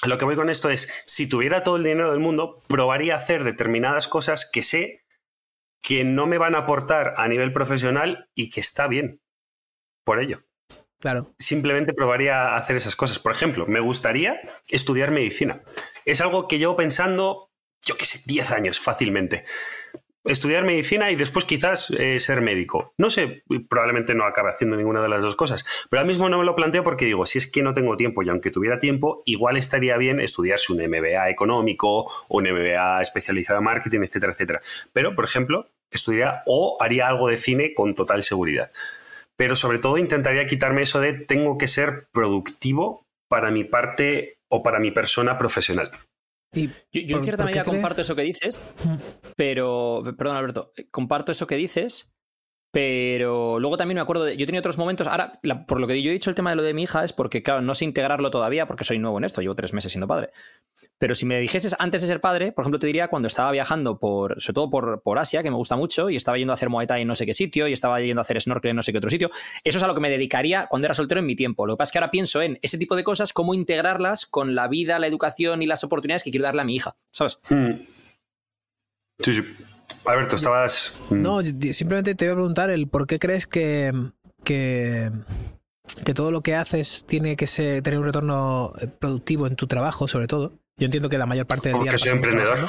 lo que voy con esto es, si tuviera todo el dinero del mundo, probaría hacer determinadas cosas que sé que no me van a aportar a nivel profesional y que está bien por ello. Claro. Simplemente probaría a hacer esas cosas. Por ejemplo, me gustaría estudiar medicina. Es algo que llevo pensando yo qué sé, 10 años fácilmente. Estudiar medicina y después quizás eh, ser médico. No sé, probablemente no acabe haciendo ninguna de las dos cosas, pero ahora mismo no me lo planteo porque digo, si es que no tengo tiempo y aunque tuviera tiempo, igual estaría bien estudiarse un MBA económico o un MBA especializado en marketing, etcétera, etcétera. Pero, por ejemplo, estudiaría o haría algo de cine con total seguridad. Pero sobre todo intentaría quitarme eso de tengo que ser productivo para mi parte o para mi persona profesional. Yo, en cierta medida comparto eso que dices, pero, perdón Alberto, comparto eso que dices, pero luego también me acuerdo de. Yo tenía otros momentos. Ahora, por lo que yo he dicho el tema de lo de mi hija es porque, claro, no sé integrarlo todavía porque soy nuevo en esto, llevo tres meses siendo padre. Pero si me dijeses antes de ser padre, por ejemplo, te diría cuando estaba viajando por, sobre todo por, por Asia, que me gusta mucho, y estaba yendo a hacer Muay Thai en no sé qué sitio, y estaba yendo a hacer snorkel en no sé qué otro sitio. Eso es a lo que me dedicaría cuando era soltero en mi tiempo. Lo que pasa es que ahora pienso en ese tipo de cosas, cómo integrarlas con la vida, la educación y las oportunidades que quiero darle a mi hija, ¿sabes? Hmm. Sí, sí. Alberto, estabas. Mm. No, simplemente te voy a preguntar el por qué crees que, que, que todo lo que haces tiene que ser, tener un retorno eh, productivo en tu trabajo, sobre todo. Yo entiendo que la mayor parte del día. Porque soy emprendedor.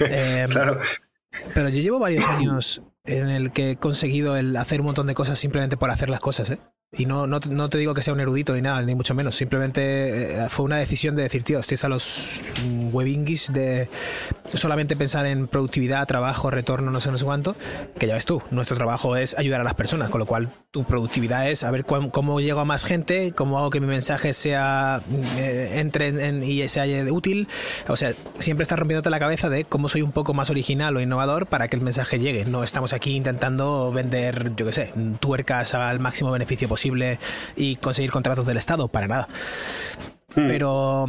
Em, claro. Pero yo llevo varios años en el que he conseguido el hacer un montón de cosas simplemente por hacer las cosas, ¿eh? Y no, no, no, te digo que sea un erudito ni nada, ni mucho menos. Simplemente eh, fue una decisión de decir, tío, estoy a los webinguis de solamente pensar en productividad, trabajo, retorno, no sé, no sé cuánto. Que ya ves tú, nuestro trabajo es ayudar a las personas, con lo cual tu productividad es a ver cómo, llego a más gente, cómo hago que mi mensaje sea eh, entre en, y sea útil. O sea, siempre estás rompiéndote la cabeza de cómo soy un poco más original o innovador para que el mensaje llegue. No estamos aquí intentando vender, yo qué sé, tuercas al máximo beneficio posible y conseguir contratos del Estado, para nada. Hmm. Pero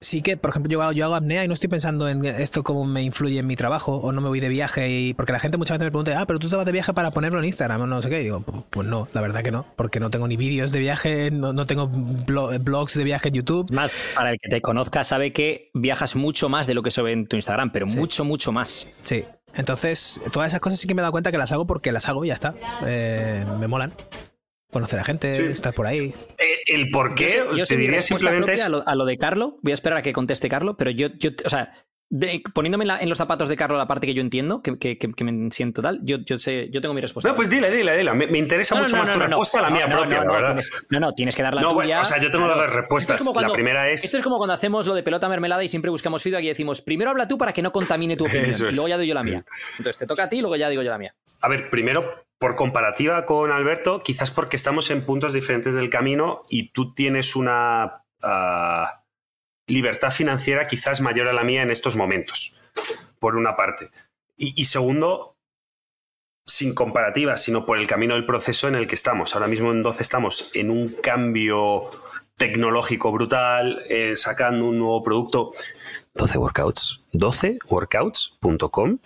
sí que, por ejemplo, yo hago, yo hago apnea y no estoy pensando en esto cómo me influye en mi trabajo o no me voy de viaje y porque la gente muchas veces me pregunta, ah, pero tú te vas de viaje para ponerlo en Instagram o no sé qué. Y digo, pues no, la verdad que no, porque no tengo ni vídeos de viaje, no, tengo blogs de viaje en YouTube. Más, para el que te conozca sabe que viajas mucho más de lo que se ve en tu Instagram, pero mucho, mucho más. Sí. Entonces, todas esas cosas sí que me he dado cuenta que las hago porque las hago y ya está. Eh, me molan conocer a gente, estar por ahí. Eh, el por qué, yo, te diría simplemente a, lo, de Carlo, voy a esperar a que conteste Carlo, pero yo, yo o sea, poniéndome en, los zapatos de Carlo la parte que yo entiendo, que, que, que, me siento tal, yo, yo sé, yo tengo mi respuesta. No, pues dile, dile, dile. Me, interesa mucho más tu respuesta a la mía propia, verdad. no, no, tienes que dar la tuya. o sea, yo tengo las respuestas. la primera es. Esto es como cuando hacemos lo de pelota mermelada y siempre buscamos feedback y decimos, primero habla tú para que no contamine tu opinión. Y luego ya doy yo la mía. Entonces te toca a ti y luego ya digo yo la mía. A ver, primero por comparativa con Alberto, quizás porque estamos en puntos diferentes del camino y tú tienes una ah, libertad financiera quizás mayor a la mía en estos momentos, por una parte. Y, segundo, sin comparativa, sino por el camino del proceso en el que estamos. Ahora mismo en 12 estamos en un cambio tecnológico brutal, eh, sacando un nuevo producto. 12 workouts, 12workouts.com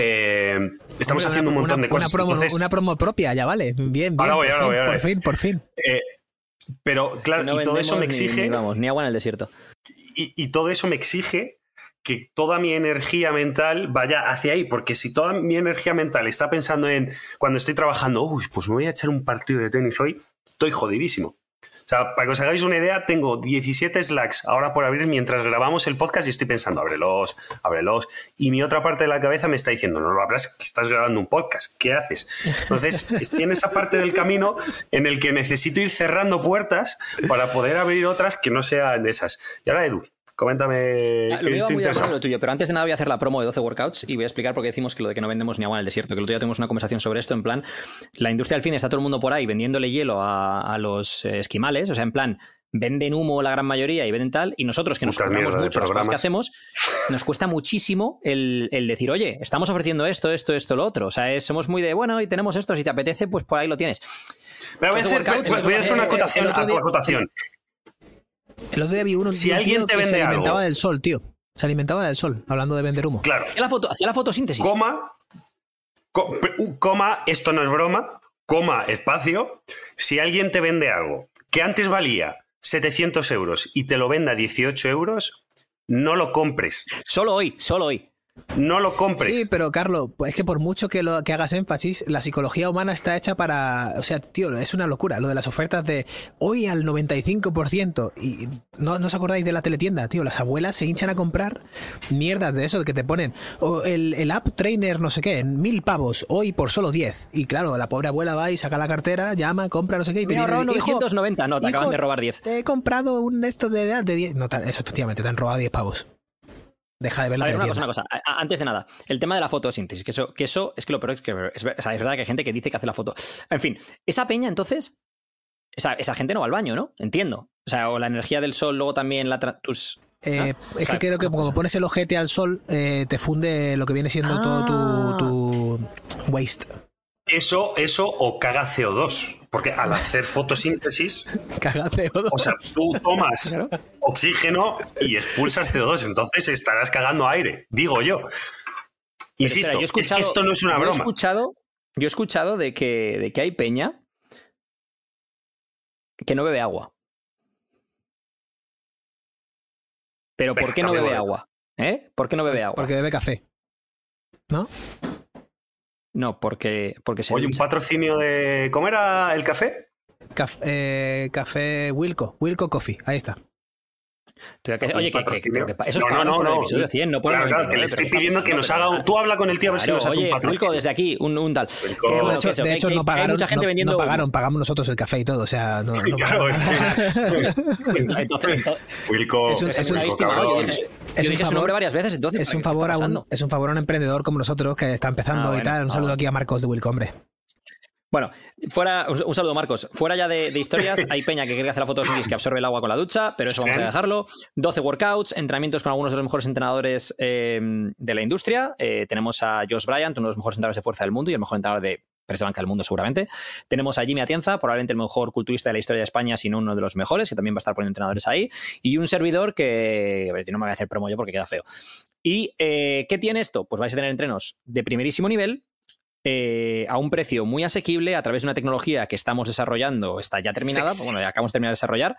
eh, estamos haciendo un montón de cosas. Una promo, propia, ya vale. Bien, bien. por, fin, por fin, eh, pero claro, y todo eso me exige. Ni, vamos, ni agua en el desierto. Y, todo eso me exige que toda mi energía mental vaya hacia ahí, porque si toda mi energía mental está pensando en cuando estoy trabajando, uy, pues me voy a echar un partido de tenis hoy, estoy jodidísimo. Sea, para que os hagáis una idea, tengo 17 slacks ahora por abrir mientras grabamos el podcast y estoy pensando, ábrelos, ábrelos. Y mi otra parte de la cabeza me está diciendo, no lo abras, que estás grabando un podcast, ¿qué haces? Entonces, estoy en esa parte del camino en el que necesito ir cerrando puertas para poder abrir otras que no sean esas. Y ahora, Edu, Coméntame. Ah, lo veo muy lo tuyo, pero antes de nada voy a hacer la promo de 12 workouts y voy a explicar por qué decimos que lo de que no vendemos ni agua en el desierto. Que el otro día tuvimos una conversación sobre esto. En plan, la industria del fin está todo el mundo por ahí vendiéndole hielo a, los esquimales. O sea, en plan, venden humo la gran mayoría y venden tal. Y nosotros que nos compramos mucho las cosas que hacemos, nos cuesta muchísimo el, decir, oye, estamos ofreciendo esto, esto, esto, lo otro. O sea, somos muy de, bueno, y tenemos esto, si te apetece, pues por ahí lo tienes. Pero voy a, hacer, voy a hacer una acotación. El otro día vi uno si alguien te que se alimentaba del sol, tío. Se alimentaba del sol, hablando de vender humo. Claro. Hacía la, foto, hacía la fotosíntesis. Coma, coma, esto no es broma, coma, espacio. Si alguien te vende algo que antes valía 700 euros y te lo venda 18 euros, no lo compres. Solo hoy, solo hoy. No lo compres. Sí, pero Carlos, es que por mucho que, lo, que hagas énfasis, la psicología humana está hecha para. O sea, tío, es una locura. Lo de las ofertas de hoy al 95%. Y no, os acordáis de la teletienda, tío. Las abuelas se hinchan a comprar mierdas de eso que te ponen. O el, app trainer, no sé qué, en mil pavos, hoy por solo 10. Y claro, la pobre abuela va y saca la cartera, llama, compra, no sé qué. Y te ahorrado 990, no, te acaban de robar 10. Te he comprado un esto de, de 10. No, eso efectivamente, te han robado 10 pavos. Deja de ver una cosa, una cosa. Antes de nada, el tema de la fotosíntesis, que eso, que eso es que lo peor es que es, verdad que hay gente que dice que hace la foto. En fin, esa peña, entonces, esa, esa gente no va al baño, ¿no? Entiendo. O sea, o la energía del sol luego también la tus. Eh, es que creo que como pones el ojete al sol, eh, te funde lo que viene siendo todo tu, ah. tu waste. Eso, eso o caga CO2. Porque al hacer fotosíntesis, caga CO2. O sea, tú tomas oxígeno y expulsas CO2, entonces estarás cagando aire, digo yo. Insisto, es que esto no es una broma. He escuchado, yo he escuchado de que, de que hay peña que no bebe agua. Pero ¿por qué no bebe agua? ¿Eh? ¿Por qué no bebe agua? Porque bebe café. ¿No? No, porque, porque se. Oye, un patrocinio de. ¿Cómo era el café? Café, eh, café Wilco, Wilco Coffee, ahí está. Oye, que, eso es no, no, no, episodio 100, no por claro, claro, le estoy pidiendo que nos haga un... Tú habla con el tío a ver si nos hace un patrocinio. Wilco, desde aquí, un, un tal. de hecho, de hecho no pagaron, mucha gente vendiendo... no, pagaron, pagamos nosotros el café y todo, o sea, no, no claro, entonces, Wilco es, un, es, una víctima, yo dije su nombre varias veces, entonces es un favor a un es un favor a un emprendedor como nosotros que está empezando ah, y tal. Un saludo aquí a Marcos de Wilco, hombre. Bueno, fuera, un saludo Marcos. Fuera ya de, historias, hay peña que quiere hacer la fotosíntesis que absorbe el agua con la ducha, pero eso vamos a dejarlo. 12 workouts, entrenamientos con algunos de los mejores entrenadores eh, de la industria. Eh, tenemos a Josh Bryant, uno de los mejores entrenadores de fuerza del mundo y el mejor entrenador de presa banca del mundo seguramente. Tenemos a Jimmy Atienza, probablemente el mejor culturista de la historia de España, sino uno de los mejores, que también va a estar poniendo entrenadores ahí. Y un servidor que, a ver, no me voy a hacer promo yo porque queda feo. ¿Y eh, qué tiene esto? Pues vais a tener entrenos de primerísimo nivel, eh, a un precio muy asequible a través de una tecnología que estamos desarrollando, está ya terminada, bueno, ya acabamos de terminar de desarrollar.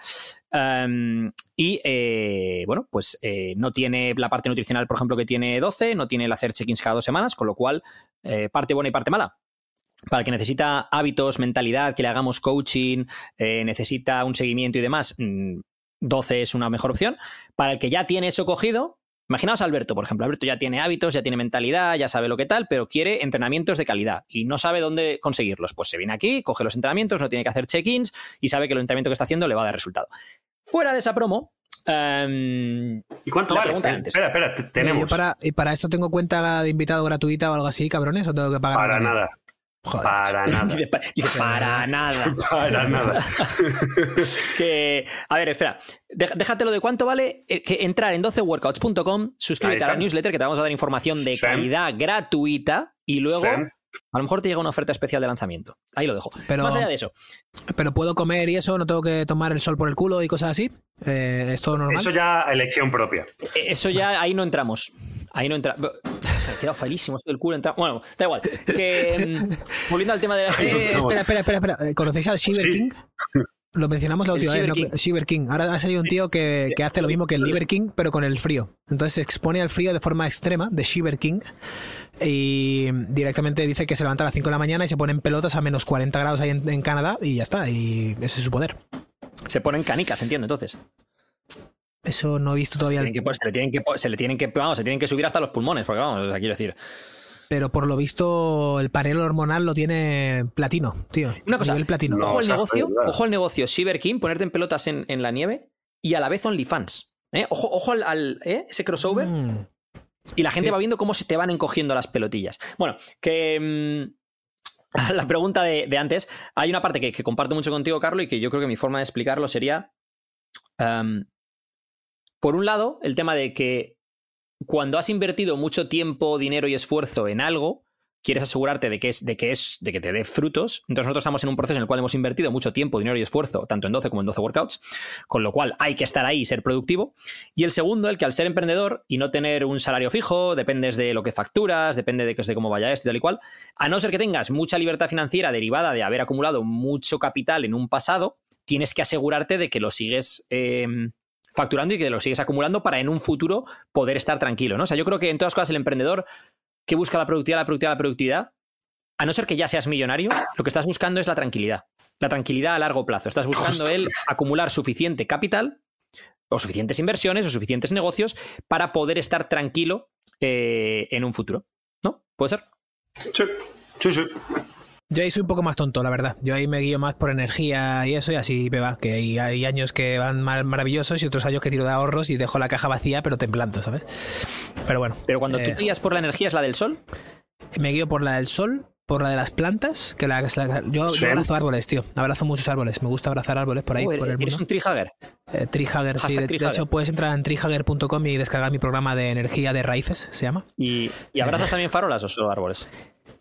Em, y eh, bueno, pues eh, no tiene la parte nutricional, por ejemplo, que tiene 12, no tiene el hacer check-ins cada dos semanas, con lo cual, parte buena y parte mala. Para el que necesita hábitos, mentalidad, que le hagamos coaching, necesita un seguimiento y demás, 12 mm, es una mejor opción. Para el que ya tiene eso cogido, Imaginaos a Alberto, por ejemplo. Alberto ya tiene hábitos, ya tiene mentalidad, ya sabe lo que tal, pero quiere entrenamientos de calidad y no sabe dónde conseguirlos. Pues se viene aquí, coge los entrenamientos, no tiene que hacer check-ins y sabe que el entrenamiento que está haciendo le va a dar resultado. Fuera de esa promo, em, ¿Y cuánto vale? Espera, espera, tenemos. ¿Y para, ¿Y para esto tengo cuenta de invitado gratuita o algo así, cabrones? ¿O tengo que pagar? Para nada. Para nada. para nada. para nada. que, a ver, espera. Déjatelo de cuánto vale eh, que entrar en 12workouts.com, suscríbete a la newsletter que te vamos a dar información de calidad gratuita y luego a lo mejor te llega una oferta especial de lanzamiento. Ahí lo dejo. Pero, Más allá de eso. Pero puedo comer y eso, no tengo que tomar el sol por el culo y cosas así. Eh, ¿Es todo normal? Eso ya elección propia. Eh, eso ya ahí no entramos. Ahí no entra. ha quedado feísimo esto del culo. Entra... Bueno, da igual. Que, mm, volviendo al tema de. Eh, espera, espera, espera, espera. ¿Conocéis al Shiver King? Lo mencionamos la última vez, ¿no? Shiver King. Ahora ha salido un tío que, que, hace lo mismo que el Liver King, pero con el frío. Entonces se expone al frío de forma extrema, de Shiver King, y directamente dice que se levanta a las 5 de la mañana y se pone en pelotas a menos 40 grados ahí en, en Canadá y ya está. Y ese es su poder. Se ponen canicas, entiendo, entonces. Eso no he visto todavía. Se, se, le tienen que, se le tienen que, vamos, se tienen que subir hasta los pulmones, porque vamos, o sea, quiero decir. Pero por lo visto, el panel hormonal lo tiene platino, tío. Una cosa, platino. ojo al negocio, ojo al negocio Cyber King, ponerte en pelotas en, en la nieve y a la vez OnlyFans. ¿eh? Ojo, ojo al, ¿eh? ese crossover. Mm. Y la gente va viendo cómo se te van encogiendo las pelotillas. Bueno, que. Mm, la pregunta de, antes, hay una parte que, comparto mucho contigo, Carlos, y que yo creo que mi forma de explicarlo sería. Em, por un lado, el tema de que cuando has invertido mucho tiempo, dinero y esfuerzo en algo, quieres asegurarte de que es, de que es, de que te dé frutos. Entonces nosotros estamos en un proceso en el cual hemos invertido mucho tiempo, dinero y esfuerzo, tanto en 12 como en 12 workouts, con lo cual hay que estar ahí y ser productivo. Y el segundo, el que al ser emprendedor y no tener un salario fijo, dependes de lo que facturas, depende de, de cómo vaya esto y tal y cual, a no ser que tengas mucha libertad financiera derivada de haber acumulado mucho capital en un pasado, tienes que asegurarte de que lo sigues em, facturando y que lo sigues acumulando para en un futuro poder estar tranquilo, ¿no? O sea, yo creo que en todas cosas el emprendedor que busca la productividad, la productividad, la productividad, a no ser que ya seas millonario, lo que estás buscando es la tranquilidad. La tranquilidad a largo plazo. Estás buscando el acumular suficiente capital o suficientes inversiones o suficientes negocios para poder estar tranquilo eh, en un futuro. ¿No? ¿Puede ser? Sí, sí, sí. Yo ahí soy un poco más tonto, la verdad. Yo ahí me guío más por energía y eso, y así me va. Que hay, años que van maravillosos y otros años que tiro de ahorros y dejo la caja vacía, pero temblando, ¿sabes? Pero bueno. Pero cuando tú tú eh, guías por la energía, ¿es la del sol? Me guío por la del sol, por la de las plantas, que la, yo, abrazo árboles, tío. Abrazo muchos árboles. Me gusta abrazar árboles por ahí. Oh, por el ¿Eres un treehugger? Eh, treehugger, sí. De, hecho, puedes entrar en treehugger.com y descargar mi programa de energía de raíces, se llama. ¿Y, y abrazas también farolas o solo árboles?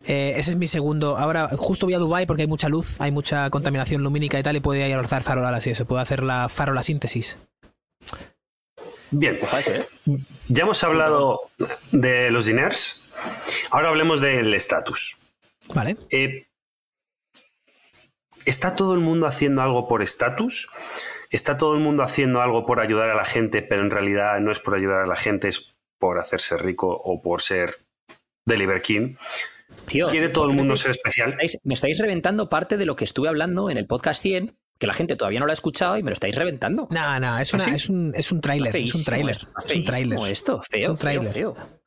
Eh, ese es mi segundo. Ahora, justo voy a Dubai porque hay mucha luz, hay mucha contaminación lumínica y tal, y puedo ir a lanzar farolas y eso. Puedo hacer la farola síntesis. Bien, ¿eh? ya hemos hablado de los diners. Ahora hablemos del estatus. Vale. Eh, ¿Está todo el mundo haciendo algo por estatus? ¿Está todo el mundo haciendo algo por ayudar a la gente, pero en realidad no es por ayudar a la gente, es por hacerse rico o por ser Deliver King? ¿Quiere todo el mundo ser especial? Me estáis, reventando parte de lo que estuve hablando en el podcast 100, que la gente todavía no lo ha escuchado y me lo estáis reventando. No, no, es, ¿Ah, es, un, es un tráiler. Es un tráiler. Es un tráiler. Esto, feo, feo, feo.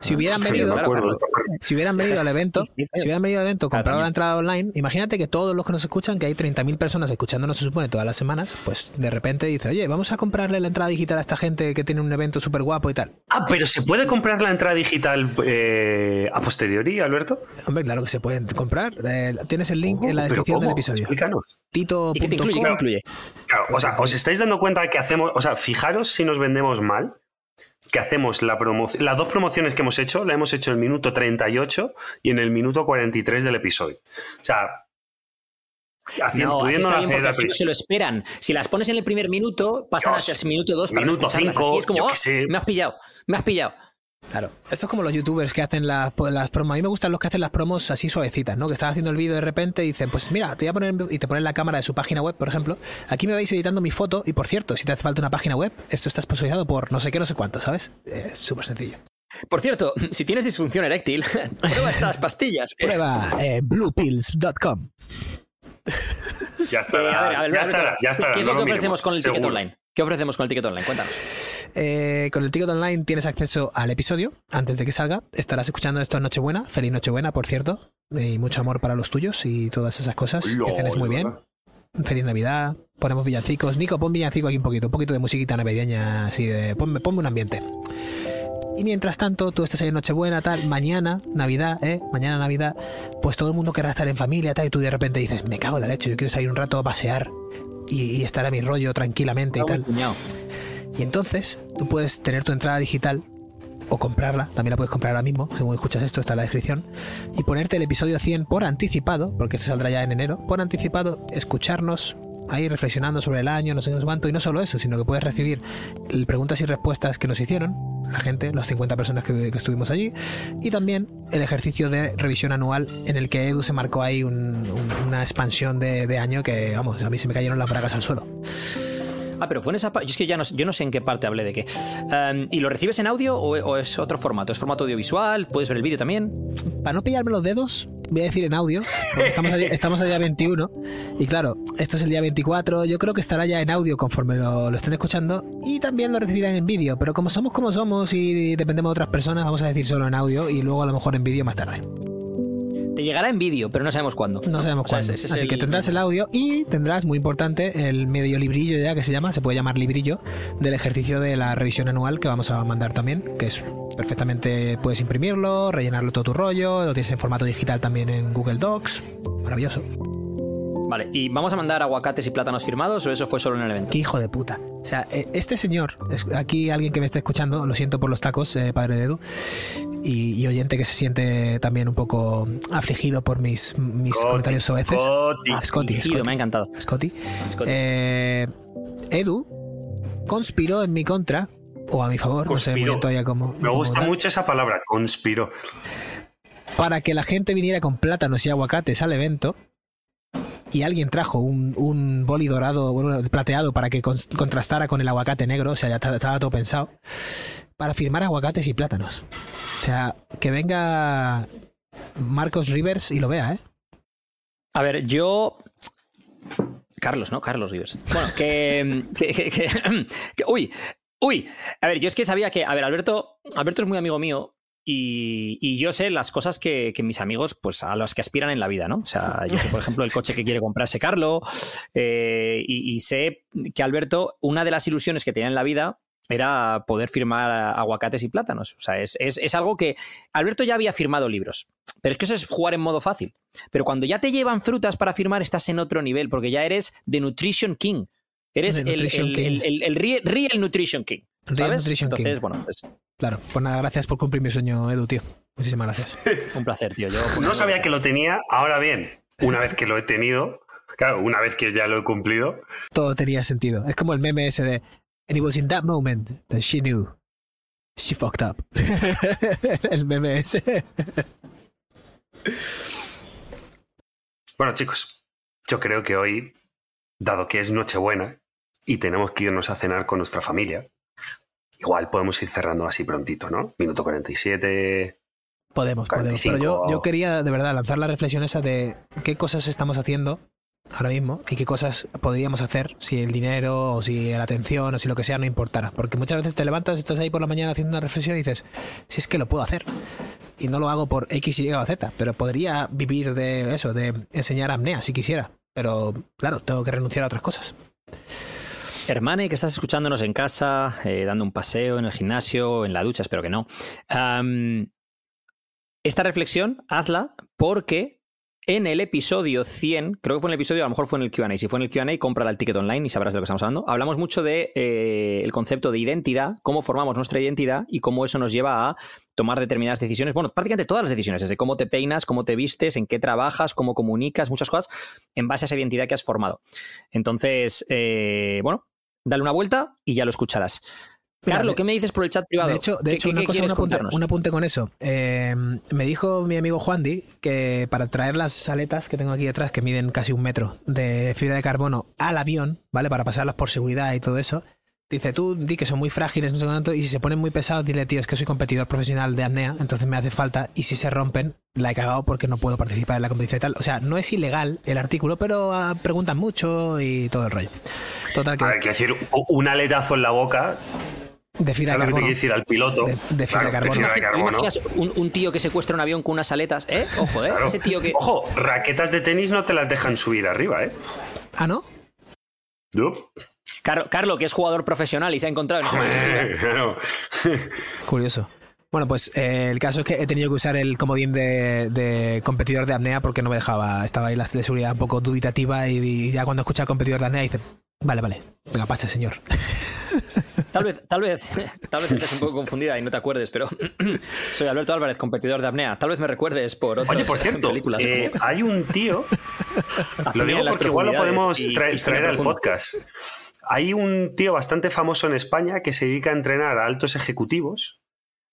Si hubieran venido, si hubieran venido al evento, si hubieran venido al evento, comprado la entrada online, imagínate que todos los que nos escuchan, que hay 30.000 personas escuchándonos, se supone, todas las semanas, pues de repente dice, oye, vamos a comprarle la entrada digital a esta gente que tiene un evento súper guapo y tal. Ah, pero ¿se puede comprar la entrada digital eh, a posteriori, Alberto? Hombre, claro que se pueden comprar. Eh, tienes el link en la descripción del episodio. Explícanos. Tito. ¿Y qué incluye? Claro, o sea, ¿os estáis dando cuenta de que hacemos, o sea, fijaros si nos vendemos mal? Que hacemos la promoción, las dos promociones que hemos hecho, la hemos hecho en el minuto 38 y en el minuto 43 del episodio. O sea, Haciendo, no, así no se lo esperan. Si las pones en el primer minuto, pasan Dios, hasta el minuto 2 para Minuto 5, es como, oh, me has pillado, me has pillado. Claro, esto es como los youtubers que hacen las, las, promos. A mí me gustan los que hacen las promos así suavecitas, ¿no? Que están haciendo el vídeo de repente y dicen, pues mira, te voy a poner y te ponen la cámara de su página web, por ejemplo. Aquí me vais editando mi foto y por cierto, si te hace falta una página web, esto está sponsorizado por no sé qué, no sé cuánto, ¿sabes? Es súper sencillo. Por cierto, si tienes disfunción eréctil, prueba estas pastillas. Prueba eh, bluepills.com. Ya estará, ya estará, ya estará. ¿Qué es lo que ofrecemos con el ticket online? ¿Qué ofrecemos con el ticket online? Cuéntanos. Eh, con el ticket online tienes acceso al episodio antes de que salga. Estarás escuchando esto en Nochebuena. Feliz Nochebuena, por cierto. Y mucho amor para los tuyos y todas esas cosas. que cenes muy bien. Feliz Navidad. Ponemos villancicos. Nico, pon villancico aquí un poquito. Un poquito de musiquita navideña, así de. Ponme, ponme un ambiente. Y mientras tanto, tú estás ahí en Nochebuena, tal, mañana, Navidad, ¿eh? Mañana Navidad, pues todo el mundo querrá estar en familia, tal, y tú de repente dices, me cago en la leche, yo quiero salir un rato a pasear y, estar a mi rollo tranquilamente y tal. Y entonces tú puedes tener tu entrada digital o comprarla, también la puedes comprar ahora mismo, según escuchas esto, está en la descripción, y ponerte el episodio 100 por anticipado, porque esto saldrá ya en enero, por anticipado, escucharnos ahí reflexionando sobre el año, no sé cuánto, y no solo eso, sino que puedes recibir preguntas y respuestas que nos hicieron la gente, las 50 personas que, estuvimos allí, y también el ejercicio de revisión anual en el que Edu se marcó ahí una expansión de, año que, vamos, a mí se me cayeron las bragas al suelo. Ah, pero fue en esa parte. Yo es que ya no, yo no sé en qué parte hablé de qué. Em, ¿Y lo recibes en audio o, es otro formato? ¿Es formato audiovisual? ¿Puedes ver el vídeo también? Para no pillarme los dedos, voy a decir en audio, estamos, a, estamos día 21 y claro, esto es el día 24, yo creo que estará ya en audio conforme lo, lo estén escuchando y también lo recibirán en vídeo, pero como somos como somos y dependemos de otras personas, vamos a decir solo en audio y luego a lo mejor en vídeo más tarde. Te llegará en vídeo, pero no sabemos cuándo. No sabemos cuándo. Así que tendrás el audio y tendrás, muy importante, el medio librillo ya que se llama, se puede llamar librillo, del ejercicio de la revisión anual que vamos a mandar también, que es perfectamente, puedes imprimirlo, rellenarlo todo tu rollo, lo tienes en formato digital también en Google Docs. Maravilloso. Vale, ¿y vamos a mandar aguacates y plátanos firmados o eso fue solo en el evento? Qué hijo de puta. O sea, e, este señor, aquí alguien que me está escuchando, lo siento por los tacos, eh, padre de Edu, y, oyente que se siente también un poco afligido por mis, mis comentarios soeces. Scotty. Ah, me ha encantado. Scotty. Eh, Edu conspiró en mi contra, o a mi favor, conspiró. no sé como. Me gusta mucho esa palabra, conspiró. Para que la gente viniera con plátanos y aguacates al evento y alguien trajo un, un boli dorado, plateado, para que contrastara con el aguacate negro, o sea, ya estaba todo pensado, para firmar aguacates y plátanos. O sea, que venga Marcos Rivers y lo vea, ¿eh? A ver, yo... Carlos, ¿no? Carlos Rivers. Bueno, que, que, uy, uy. A ver, yo es que sabía que, a ver, Alberto, Alberto es muy amigo mío y, yo sé las cosas que, mis amigos, pues a los que aspiran en la vida, ¿no? O sea, yo sé, por ejemplo, el coche que quiere comprarse Carlo, eh, y, sé que Alberto, una de las ilusiones que tenía en la vida era poder firmar aguacates y plátanos. O sea, es, es, algo que Alberto ya había firmado libros, pero es que eso es jugar en modo fácil. Pero cuando ya te llevan frutas para firmar, estás en otro nivel, porque ya eres The Nutrition King. Eres el, el, real, Nutrition King. ¿Sabes? Entonces, bueno, pues Claro, pues nada, gracias por cumplir mi sueño, Edu, tío. Muchísimas gracias. Un placer, tío. Yo, no sabía que lo tenía, ahora bien, una vez que lo he tenido, claro, una vez que ya lo he cumplido. Todo tenía sentido. Es como el meme ese de And it was in that moment that she knew she fucked up. el meme ese. bueno, chicos, yo creo que hoy, dado que es Nochebuena y tenemos que irnos a cenar con nuestra familia, igual podemos ir cerrando así prontito, ¿no? Minuto 47. Podemos, podemos. Pero yo, yo quería de verdad lanzar la reflexión esa de qué cosas estamos haciendo ahora mismo y qué cosas podríamos hacer si el dinero o si la atención o si lo que sea no importara. Porque muchas veces te levantas, estás ahí por la mañana haciendo una reflexión y dices, si es que lo puedo hacer. Y no lo hago por X, Y o Z, pero podría vivir de eso, de enseñar apnea si quisiera. Pero claro, tengo que renunciar a otras cosas. Hermane, que estás escuchándonos en casa, eh, dando un paseo en el gimnasio, en la ducha, espero que no. esta reflexión, hazla porque en el episodio 100, creo que fue en el episodio, a lo mejor fue en el QA. Si fue en el QA, compra el ticket online y sabrás de lo que estamos hablando. Hablamos mucho de eh, el concepto de identidad, cómo formamos nuestra identidad y cómo eso nos lleva a tomar determinadas decisiones. Bueno, prácticamente todas las decisiones, desde cómo te peinas, cómo te vistes, en qué trabajas, cómo comunicas, muchas cosas, en base a esa identidad que has formado. Entonces, eh, bueno, dale una vuelta y ya lo escucharás. Carlos, ¿qué me dices por el chat privado? De hecho, de hecho una cosa, un, apunte, con eso. Eh, me dijo mi amigo Juan Di que para traer las saletas que tengo aquí detrás, que miden casi un metro de fibra de carbono al avión, ¿vale? Para pasarlas por seguridad y todo eso, Dice, tú di que son muy frágiles, no sé cuánto, y si se ponen muy pesados, dile, tío, es que soy competidor profesional de apnea, entonces me hace falta, y si se rompen, la he cagado porque no puedo participar en la competición y tal. O sea, no es ilegal el artículo, pero ah, preguntan mucho y todo el rollo. Total que... Hay que decir, un aletazo en la boca de fibra de carbono. Que decir al piloto. De, fibra de carbono. Un, un, tío que secuestra un avión con unas aletas? ¿Eh? Ojo, ¿eh? Ese tío que... Ojo, raquetas de tenis no te las dejan subir arriba, ¿eh? ¿Ah, no? Carlos, que es jugador profesional y se ha encontrado en Curioso. Bueno, pues eh, el caso es que he tenido que usar el comodín de, competidor de apnea porque no me dejaba. Estaba ahí la de seguridad un poco dubitativa y, ya cuando escucha competidor de apnea dice, vale, vale, venga, pasa, señor. Tal vez, tal vez, tal vez estés un poco confundida y no te acuerdes, pero soy Alberto Álvarez, competidor de apnea. Tal vez me recuerdes por otras Oye, por cierto, películas. Eh, hay un tío, lo digo porque igual lo podemos traer al podcast. Hay un tío bastante famoso en España que se dedica a entrenar a altos ejecutivos.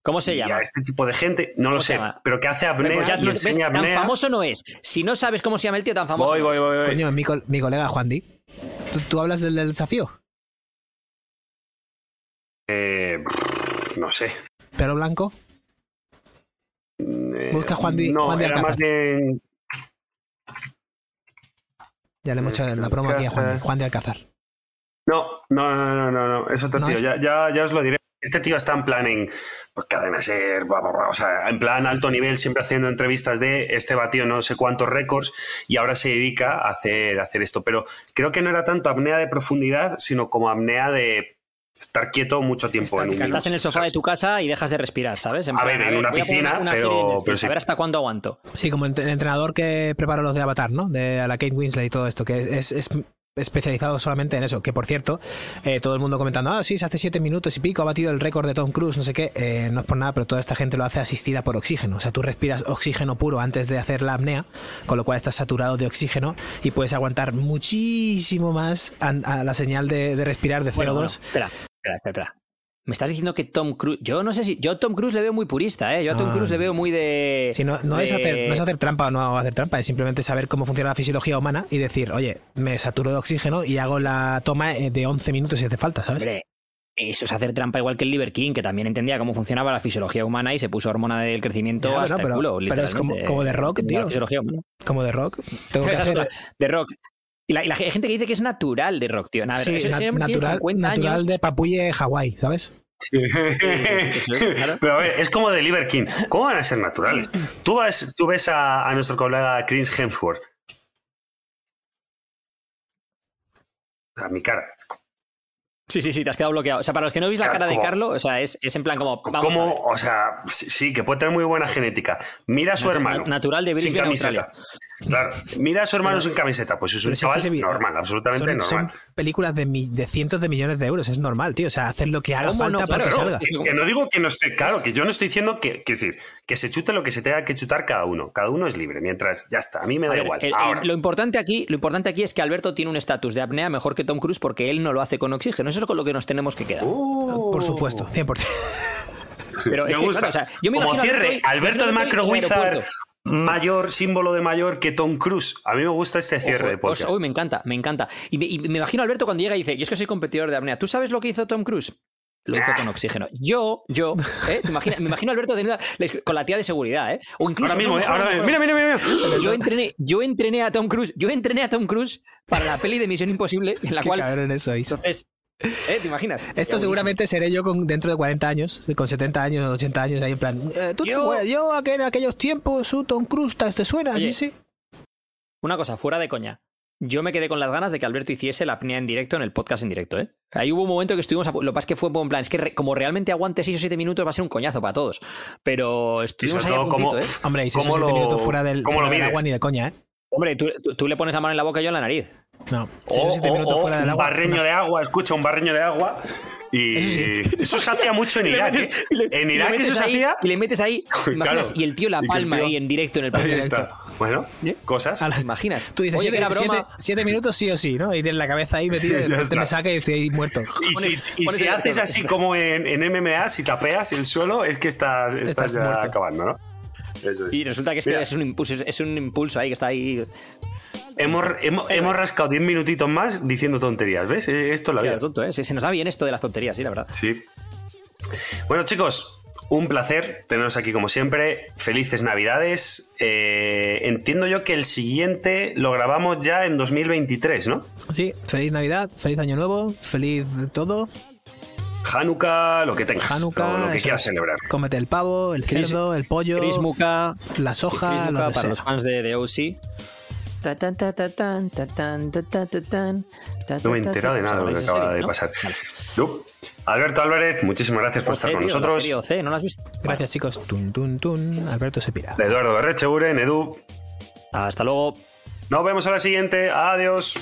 ¿Cómo se llama? a este tipo de gente, no lo sé, pero que hace apnea pues y enseña apnea. Tan famoso no es. Si no sabes cómo se llama el tío, tan famoso voy, voy, voy, voy. Coño, mi, mi colega Juan Di. ¿Tú, hablas del, desafío? Eh, no sé. ¿Pero blanco? Eh, Busca Juan Di. No, Juan era más bien Ya le hemos hecho la promo aquí a Juan, Juan de Alcázar. No, no, no, no, no, no, es otro tío. Ya, ya, ya os lo diré. Este tío está en plan en pues, cadena ser, o sea, en plan alto nivel, siempre haciendo entrevistas de este batió no sé cuántos récords y ahora se dedica a hacer, a hacer esto. Pero creo que no era tanto apnea de profundidad, sino como apnea de estar quieto mucho tiempo. en un estás en el sofá de tu casa y dejas de respirar, ¿sabes? a ver, en una piscina, pero, pero A ver hasta cuándo aguanto. Sí, como el entrenador que preparó los de Avatar, ¿no? De a la Kate Winslet y todo esto, que es, es especializado solamente en eso. Que por cierto, eh, todo el mundo comentando, ah, sí, se hace siete minutos y pico, ha batido el récord de Tom Cruise, no sé qué. Eh, no es por nada, pero toda esta gente lo hace asistida por oxígeno. O sea, tú respiras oxígeno puro antes de hacer la apnea, con lo cual estás saturado de oxígeno y puedes aguantar muchísimo más a, la señal de, respirar de CO2. espera, espera, espera. Me estás diciendo que Tom Cruise. Yo no sé si. Yo a Tom Cruise le veo muy purista, ¿eh? Yo a Tom Cruise le veo muy de. Sí, no, Es hacer, no es hacer trampa o no hacer trampa, es simplemente saber cómo funciona la fisiología humana y decir, oye, me saturo de oxígeno y hago la toma eh, de 11 minutos si hace falta, ¿sabes? Hombre, eso es hacer trampa igual que el Liver King, que también entendía cómo funcionaba la fisiología humana y se puso hormona del crecimiento hasta el culo. Pero es como, de rock, tío. Como de rock. Tengo que hacer... De rock. Y la, hay gente que dice que es natural de rock, tío. natural, natural de Papuye Hawái, ¿sabes? Pero a ver, es como de Liver King. ¿Cómo van a ser naturales? Tú, vas, tú ves a, nuestro colega Chris Hemsworth. A mi cara. Sí, sí, sí, te has quedado bloqueado. O sea, para los que no veis la cara de Carlos, o sea, es, en plan como. Vamos O sea, sí, que puede tener muy buena genética. Mira a su hermano. Natural de Brisbane, Australia. Claro, mira a su hermano sin camiseta, pues es un chaval normal, absolutamente normal. Son películas de, de, cientos de millones de euros, es normal, tío. O sea, hacer lo que haga falta para que salga. Que, no digo que no esté, claro, que yo no estoy diciendo que, que, decir, que se chute lo que se tenga que chutar cada uno. Cada uno es libre, mientras ya está, a mí me da igual. lo, importante aquí, lo importante aquí es que Alberto tiene un estatus de apnea mejor que Tom Cruise porque él no lo hace con oxígeno. Eso es con lo que nos tenemos que quedar. Uh. Por supuesto, 100%. Pero me gusta. o sea, yo me Como cierre, Alberto de Macro Wizard mayor, símbolo de mayor que Tom Cruise. A mí me gusta este cierre de podcast. Uy, me encanta, me encanta. Y me, imagino a Alberto cuando llega y dice, yo es que soy competidor de apnea. ¿Tú sabes lo que hizo Tom Cruise? Lo hizo con oxígeno. Yo, yo, ¿eh? me imagino a Alberto con la tía de seguridad, ¿eh? O incluso. Ahora mismo, ¿eh? Ahora mismo. Mira, mira, mira. Yo entrené, yo entrené a Tom Cruise, yo entrené a Tom Cruise para la peli de Misión Imposible, en la cual. Eso, entonces, ¿Eh? ¿Te imaginas? Esto seguramente seré yo con, dentro de 40 años, con 70 años, 80 años, ahí en plan. Eh, ¿tú yo, yo en aquellos tiempos, Tom Cruise, ¿te suena? sí, sí. Una cosa, fuera de coña. Yo me quedé con las ganas de que Alberto hiciese la apnea en directo en el podcast en directo, ¿eh? Ahí hubo un momento que estuvimos. A, lo que pasa es que fue en plan. Es que como realmente aguante 6 o 7 minutos va a ser un coñazo para todos. Pero estuvimos ahí a puntito, ¿eh? Hombre, y 6 o 7 minutos fuera del, fuera del agua ni de coña, ¿eh? Hombre, tú, tú, le pones la mano en la boca y yo en la nariz. No, o, fuera del agua. Un barreño de agua, escucha, un barreño de agua. Y eso, se hacía mucho en Irak. ¿eh? en Irak eso se hacía. Y le metes ahí, y el tío la palma ahí en directo en el Ahí está. Bueno, cosas. ¿Te imaginas? Tú dices, siete, broma. Siete, minutos sí o sí, ¿no? Y tienes la cabeza ahí metida, te me saca y estoy ahí muerto. Y si, haces así como en, en, MMA, si tapeas el suelo, es que estás, estás, ya acabando, ¿no? Y resulta que es, un impulso, es un impulso ahí que está ahí. Hemos, hemos, rascado 10 minutitos más diciendo tonterías, ¿ves? Eh, esto la sí, tonto, ¿eh? Se nos da bien esto de las tonterías, sí, la verdad. Sí. Bueno, chicos, un placer teneros aquí como siempre. Felices Navidades. Eh, entiendo yo que el siguiente lo grabamos ya en 2023, ¿no? Sí, feliz Navidad, feliz Año Nuevo, feliz todo. Hanukkah, lo que tengas. Hanukkah, lo que quieras celebrar. Cómete el pavo, el cerdo, el pollo, la soja, para los fans de, de OC. No me he enterado de nada de lo que acaba de pasar. Alberto Álvarez, muchísimas gracias por estar con nosotros. ¿No lo has visto? Gracias, chicos. Tun, tun, tun. Alberto se pira. Eduardo Berrecheguren, Edu. Hasta luego. Nos vemos a la siguiente. Adiós.